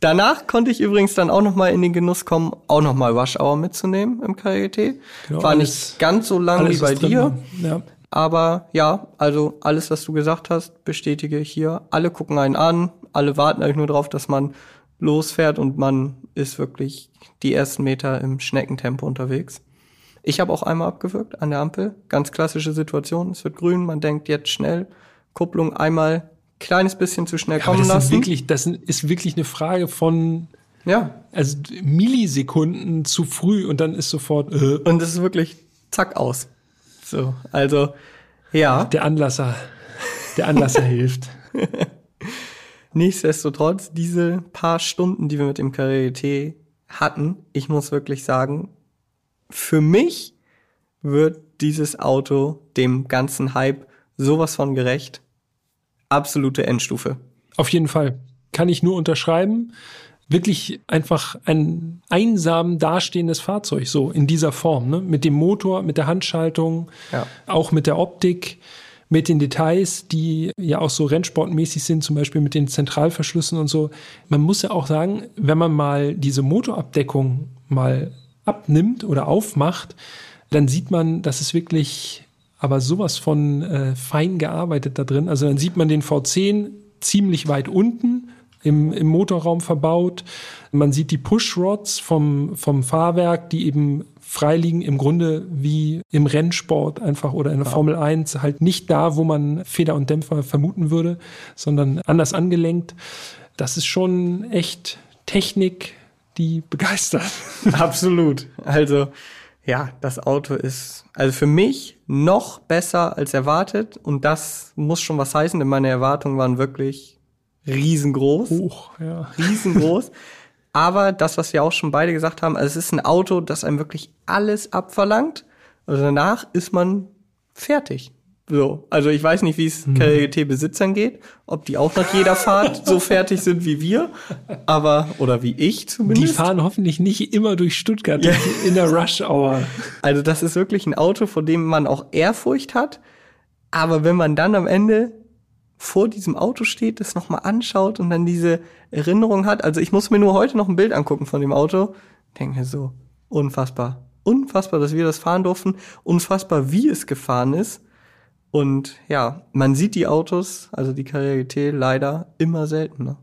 Danach konnte ich übrigens dann auch noch mal in den Genuss kommen, auch noch mal Rush Hour mitzunehmen im KGT. Genau, War alles, nicht ganz so lang wie bei dir. Ja. Aber ja, also alles, was du gesagt hast, bestätige ich hier. Alle gucken einen an, alle warten eigentlich nur darauf, dass man losfährt und man ist wirklich die ersten Meter im Schneckentempo unterwegs. Ich habe auch einmal abgewürgt an der Ampel. Ganz klassische Situation. Es wird grün, man denkt jetzt schnell. Kupplung einmal kleines bisschen zu schnell ja, kommen das lassen. Ist wirklich, das ist wirklich eine Frage von ja. also Millisekunden zu früh und dann ist sofort. Äh. Und es ist wirklich zack aus. So, also ja. Der Anlasser, der Anlasser <laughs> hilft. Nichtsdestotrotz, diese paar Stunden, die wir mit dem Karriere hatten, ich muss wirklich sagen, für mich wird dieses Auto dem ganzen Hype sowas von gerecht. Absolute Endstufe. Auf jeden Fall. Kann ich nur unterschreiben. Wirklich einfach ein einsam dastehendes Fahrzeug, so in dieser Form, ne? Mit dem Motor, mit der Handschaltung, ja. auch mit der Optik mit den Details, die ja auch so rennsportmäßig sind, zum Beispiel mit den Zentralverschlüssen und so. Man muss ja auch sagen, wenn man mal diese Motorabdeckung mal abnimmt oder aufmacht, dann sieht man, dass es wirklich aber sowas von äh, fein gearbeitet da drin. Also dann sieht man den V10 ziemlich weit unten im, im Motorraum verbaut. Man sieht die Pushrods vom, vom Fahrwerk, die eben freiliegen, im Grunde wie im Rennsport einfach oder in der. Formel 1, halt nicht da, wo man Feder und Dämpfer vermuten würde, sondern anders angelenkt. Das ist schon echt Technik, die begeistert. <laughs> Absolut. Also, ja, das Auto ist also für mich noch besser als erwartet und das muss schon was heißen, denn meine Erwartungen waren wirklich riesengroß. Hoch, ja. Riesengroß. Aber das, was wir auch schon beide gesagt haben, also es ist ein Auto, das einem wirklich alles abverlangt. Also danach ist man fertig. So, also ich weiß nicht, wie es mhm. KGT-Besitzern geht, ob die auch nach jeder Fahrt so fertig sind wie wir, aber oder wie ich zumindest. Die fahren hoffentlich nicht immer durch Stuttgart ja. in der Rush Hour. Also das ist wirklich ein Auto, vor dem man auch Ehrfurcht hat, aber wenn man dann am Ende vor diesem Auto steht, das nochmal anschaut und dann diese Erinnerung hat. Also ich muss mir nur heute noch ein Bild angucken von dem Auto. Denke mir so, unfassbar. Unfassbar, dass wir das fahren durften. Unfassbar, wie es gefahren ist. Und ja, man sieht die Autos, also die Karriere leider immer seltener.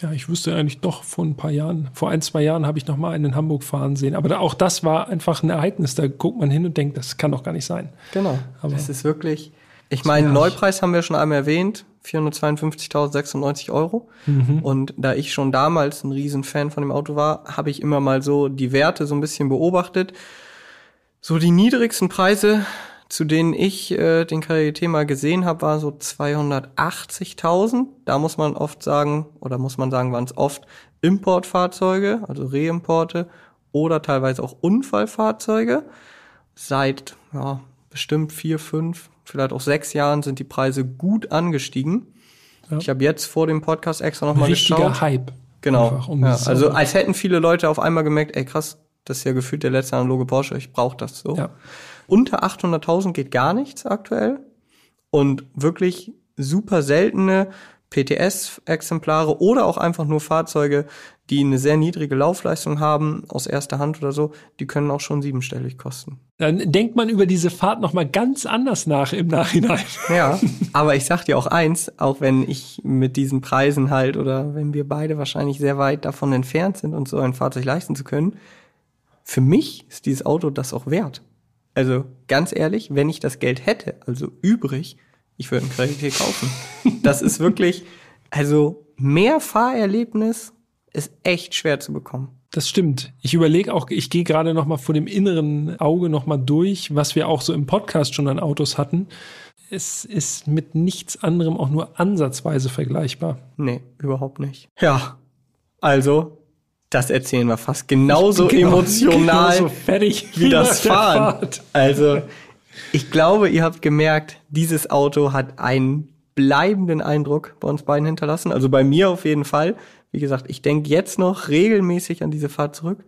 Ja, ich wüsste eigentlich doch vor ein paar Jahren, vor ein, zwei Jahren habe ich noch mal einen in Hamburg fahren sehen. Aber da, auch das war einfach ein Ereignis. Da guckt man hin und denkt, das kann doch gar nicht sein. Genau. Aber das ist wirklich, ich meine, Neupreis haben wir schon einmal erwähnt, 452.096 Euro. Mhm. Und da ich schon damals ein Riesenfan von dem Auto war, habe ich immer mal so die Werte so ein bisschen beobachtet. So die niedrigsten Preise, zu denen ich äh, den Karriere mal gesehen habe, war so 280.000. Da muss man oft sagen, oder muss man sagen, waren es oft Importfahrzeuge, also Reimporte oder teilweise auch Unfallfahrzeuge. Seit ja, bestimmt vier, fünf, vielleicht auch sechs Jahren sind die Preise gut angestiegen. Ja. Ich habe jetzt vor dem Podcast extra nochmal Richtiger geschaut. Hype. Genau. Einfach, um ja, also als hätten viele Leute auf einmal gemerkt, ey krass, das ist ja gefühlt der letzte analoge Porsche, ich brauche das so. Ja. Unter 800.000 geht gar nichts aktuell und wirklich super seltene PTS-Exemplare oder auch einfach nur Fahrzeuge, die eine sehr niedrige Laufleistung haben, aus erster Hand oder so, die können auch schon siebenstellig kosten. Dann denkt man über diese Fahrt noch mal ganz anders nach im Nachhinein. <laughs> Ja, aber ich sag dir auch eins, auch wenn ich mit diesen Preisen halt oder wenn wir beide wahrscheinlich sehr weit davon entfernt sind, uns so ein Fahrzeug leisten zu können, für mich ist dieses Auto das auch wert. Also ganz ehrlich, wenn ich das Geld hätte, also übrig, ich würde einen Kredit kaufen. Das ist wirklich, also mehr Fahrerlebnis ist echt schwer zu bekommen. Das stimmt. Ich überlege auch, ich gehe gerade noch mal vor dem inneren Auge noch mal durch, was wir auch so im Podcast schon an Autos hatten. Es ist mit nichts anderem auch nur ansatzweise vergleichbar. Nee, überhaupt nicht. Ja, also, das erzählen wir fast genauso <laughs> Genau, emotional genauso fertig <laughs> wie das <laughs> nach der Fahren. Fahrt. Also, ich glaube, ihr habt gemerkt, dieses Auto hat einen bleibenden Eindruck bei uns beiden hinterlassen. Also bei mir auf jeden Fall. Wie gesagt, ich denke jetzt noch regelmäßig an diese Fahrt zurück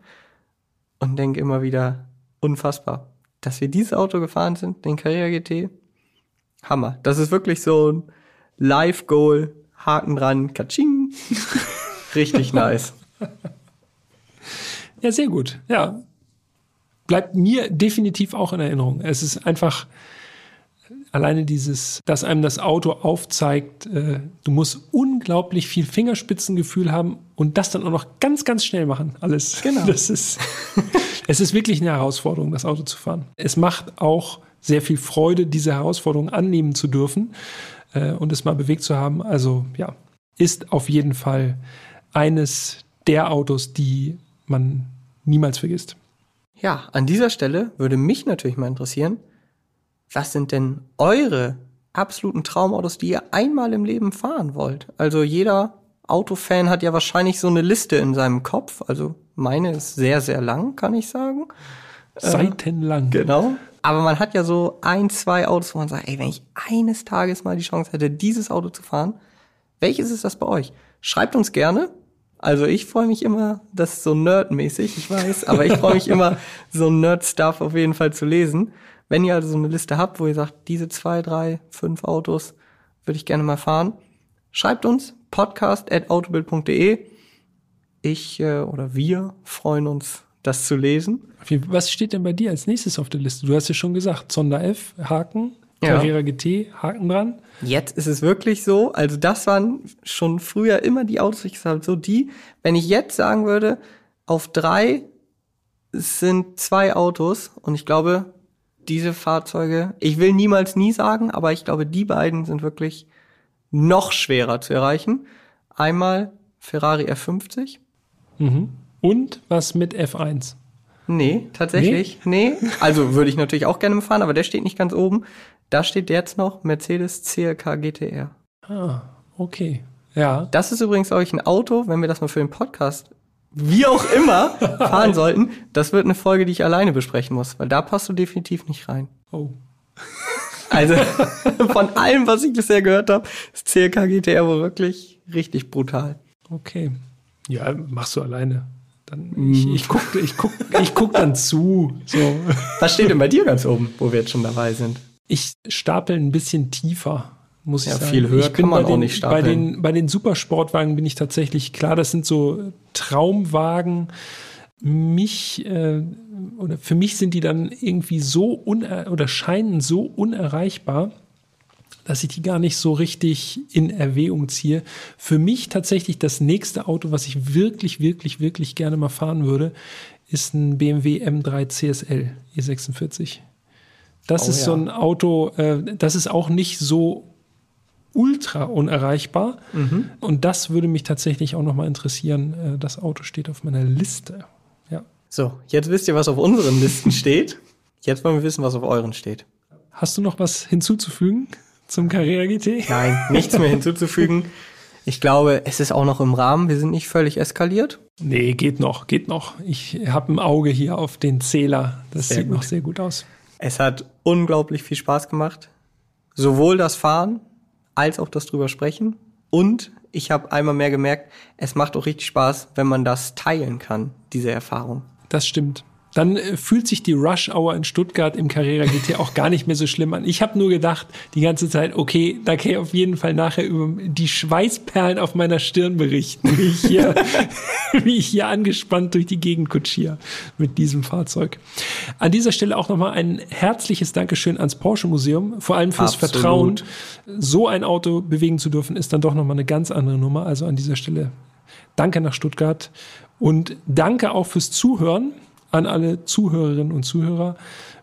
und denke immer wieder, unfassbar, dass wir dieses Auto gefahren sind, den Carrera GT. Hammer. Das ist wirklich so ein Live-Goal, Haken dran, Katsching. <laughs> Richtig nice. Ja, sehr gut. Ja. Bleibt mir definitiv auch in Erinnerung. Es ist einfach alleine dieses, dass einem das Auto aufzeigt, äh, du musst unglaublich viel Fingerspitzengefühl haben und das dann auch noch ganz, ganz schnell machen. Alles. Genau. Das ist, <laughs> es ist wirklich eine Herausforderung, das Auto zu fahren. Es macht auch sehr viel Freude, diese Herausforderung annehmen zu dürfen äh, und es mal bewegt zu haben. Also ja, ist auf jeden Fall eines der Autos, die man niemals vergisst. Ja, an dieser Stelle würde mich natürlich mal interessieren, was sind denn eure absoluten Traumautos, die ihr einmal im Leben fahren wollt? Also jeder Autofan hat ja wahrscheinlich so eine Liste in seinem Kopf. Also meine ist sehr, sehr lang, kann ich sagen. Seitenlang. Genau. Aber man hat ja so ein, zwei Autos, wo man sagt, ey, wenn ich eines Tages mal die Chance hätte, dieses Auto zu fahren, welches ist das bei euch? Schreibt uns gerne. Also ich freue mich immer, das ist so nerdmäßig, ich weiß, aber ich freue mich <laughs> immer, so Nerd-Stuff auf jeden Fall zu lesen. Wenn ihr also so eine Liste habt, wo ihr sagt, diese zwei, drei, fünf Autos würde ich gerne mal fahren, schreibt uns podcast.autobild.de. Ich äh, oder wir freuen uns, das zu lesen. Was steht denn bei dir als nächstes auf der Liste? Du hast ja schon gesagt, Zonda F, Haken, Ja. Carrera GT, Haken dran. Jetzt ist es wirklich so, also das waren schon früher immer die Autos, ich gesagt habe, so die, wenn ich jetzt sagen würde, auf drei sind zwei Autos und ich glaube, diese Fahrzeuge, ich will niemals nie sagen, aber ich glaube, die beiden sind wirklich noch schwerer zu erreichen. Einmal Ferrari F50. Mhm. Und was mit F1? Nee, tatsächlich. Nee. Also würde ich natürlich auch gerne fahren, aber der steht nicht ganz oben. Da steht jetzt noch Mercedes CLK GTR. Ah, okay. Ja. Das ist übrigens, glaube ich, ein Auto, wenn wir das mal für den Podcast, wie auch immer, <laughs> fahren sollten. Das wird eine Folge, die ich alleine besprechen muss, weil da passt du definitiv nicht rein. Oh. <laughs> Also von allem, was ich bisher gehört habe, ist CLK GTR wohl wirklich richtig brutal. Okay. Ja, machst du alleine. Dann Mhm. ich, ich guck, ich guck, ich guck dann zu. So. Was steht denn bei dir ganz oben, wo wir jetzt schon dabei sind? Ich stapel ein bisschen tiefer, muss ich Ja, sagen. viel höher ich kann man bei den, auch nicht stapeln. Bei den, bei den Supersportwagen bin ich tatsächlich klar, das sind so Traumwagen. Mich äh, oder für mich sind die dann irgendwie so uner oder scheinen so unerreichbar, dass ich die gar nicht so richtig in Erwägung ziehe. Für mich tatsächlich das nächste Auto, was ich wirklich, wirklich, wirklich gerne mal fahren würde, ist ein BMW M3 CSL E46. Das Oh ist ja. so ein Auto, äh, das ist auch nicht so ultra unerreichbar. Mhm. Und das würde mich tatsächlich auch noch mal interessieren. Äh, das Auto steht auf meiner Liste. Ja. So, jetzt wisst ihr, was auf unseren Listen steht. Jetzt wollen wir wissen, was auf euren steht. Hast du noch was hinzuzufügen zum Carrera GT? Nein, nichts mehr hinzuzufügen. Ich glaube, es ist auch noch im Rahmen. Wir sind nicht völlig eskaliert. Nee, geht noch, geht noch. Ich habe ein Auge hier auf den Zähler. Das Sehr sieht gut. noch sehr gut aus. Es hat unglaublich viel Spaß gemacht. Sowohl das Fahren als auch das drüber sprechen. Und ich habe einmal mehr gemerkt, es macht auch richtig Spaß, wenn man das teilen kann, diese Erfahrung. Das stimmt dann äh, fühlt sich die Rush Hour in Stuttgart im Carrera GT auch gar nicht mehr so schlimm an. Ich habe nur gedacht die ganze Zeit, okay, da kann ich auf jeden Fall nachher über die Schweißperlen auf meiner Stirn berichten, wie ich hier, <laughs> wie ich hier angespannt durch die Gegend kutschiere mit diesem Fahrzeug. An dieser Stelle auch nochmal ein herzliches Dankeschön ans Porsche Museum, vor allem fürs Absolut. Vertrauen. So ein Auto bewegen zu dürfen, ist dann doch nochmal eine ganz andere Nummer. Also an dieser Stelle danke nach Stuttgart und danke auch fürs Zuhören an alle Zuhörerinnen und Zuhörer.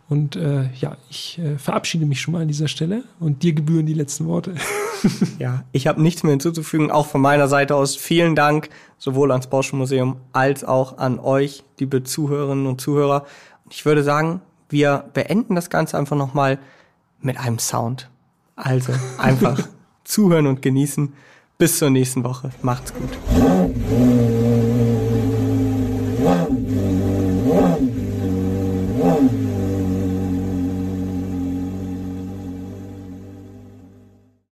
Und äh, ja, ich äh, verabschiede mich schon mal an dieser Stelle und dir gebühren die letzten Worte. <laughs> ja, ich habe nichts mehr hinzuzufügen. Auch von meiner Seite aus vielen Dank sowohl ans Porsche Museum als auch an euch, liebe Zuhörerinnen und Zuhörer. Und ich würde sagen, wir beenden das Ganze einfach nochmal mit einem Sound. Also einfach <laughs> zuhören und genießen. Bis zur nächsten Woche. Macht's gut.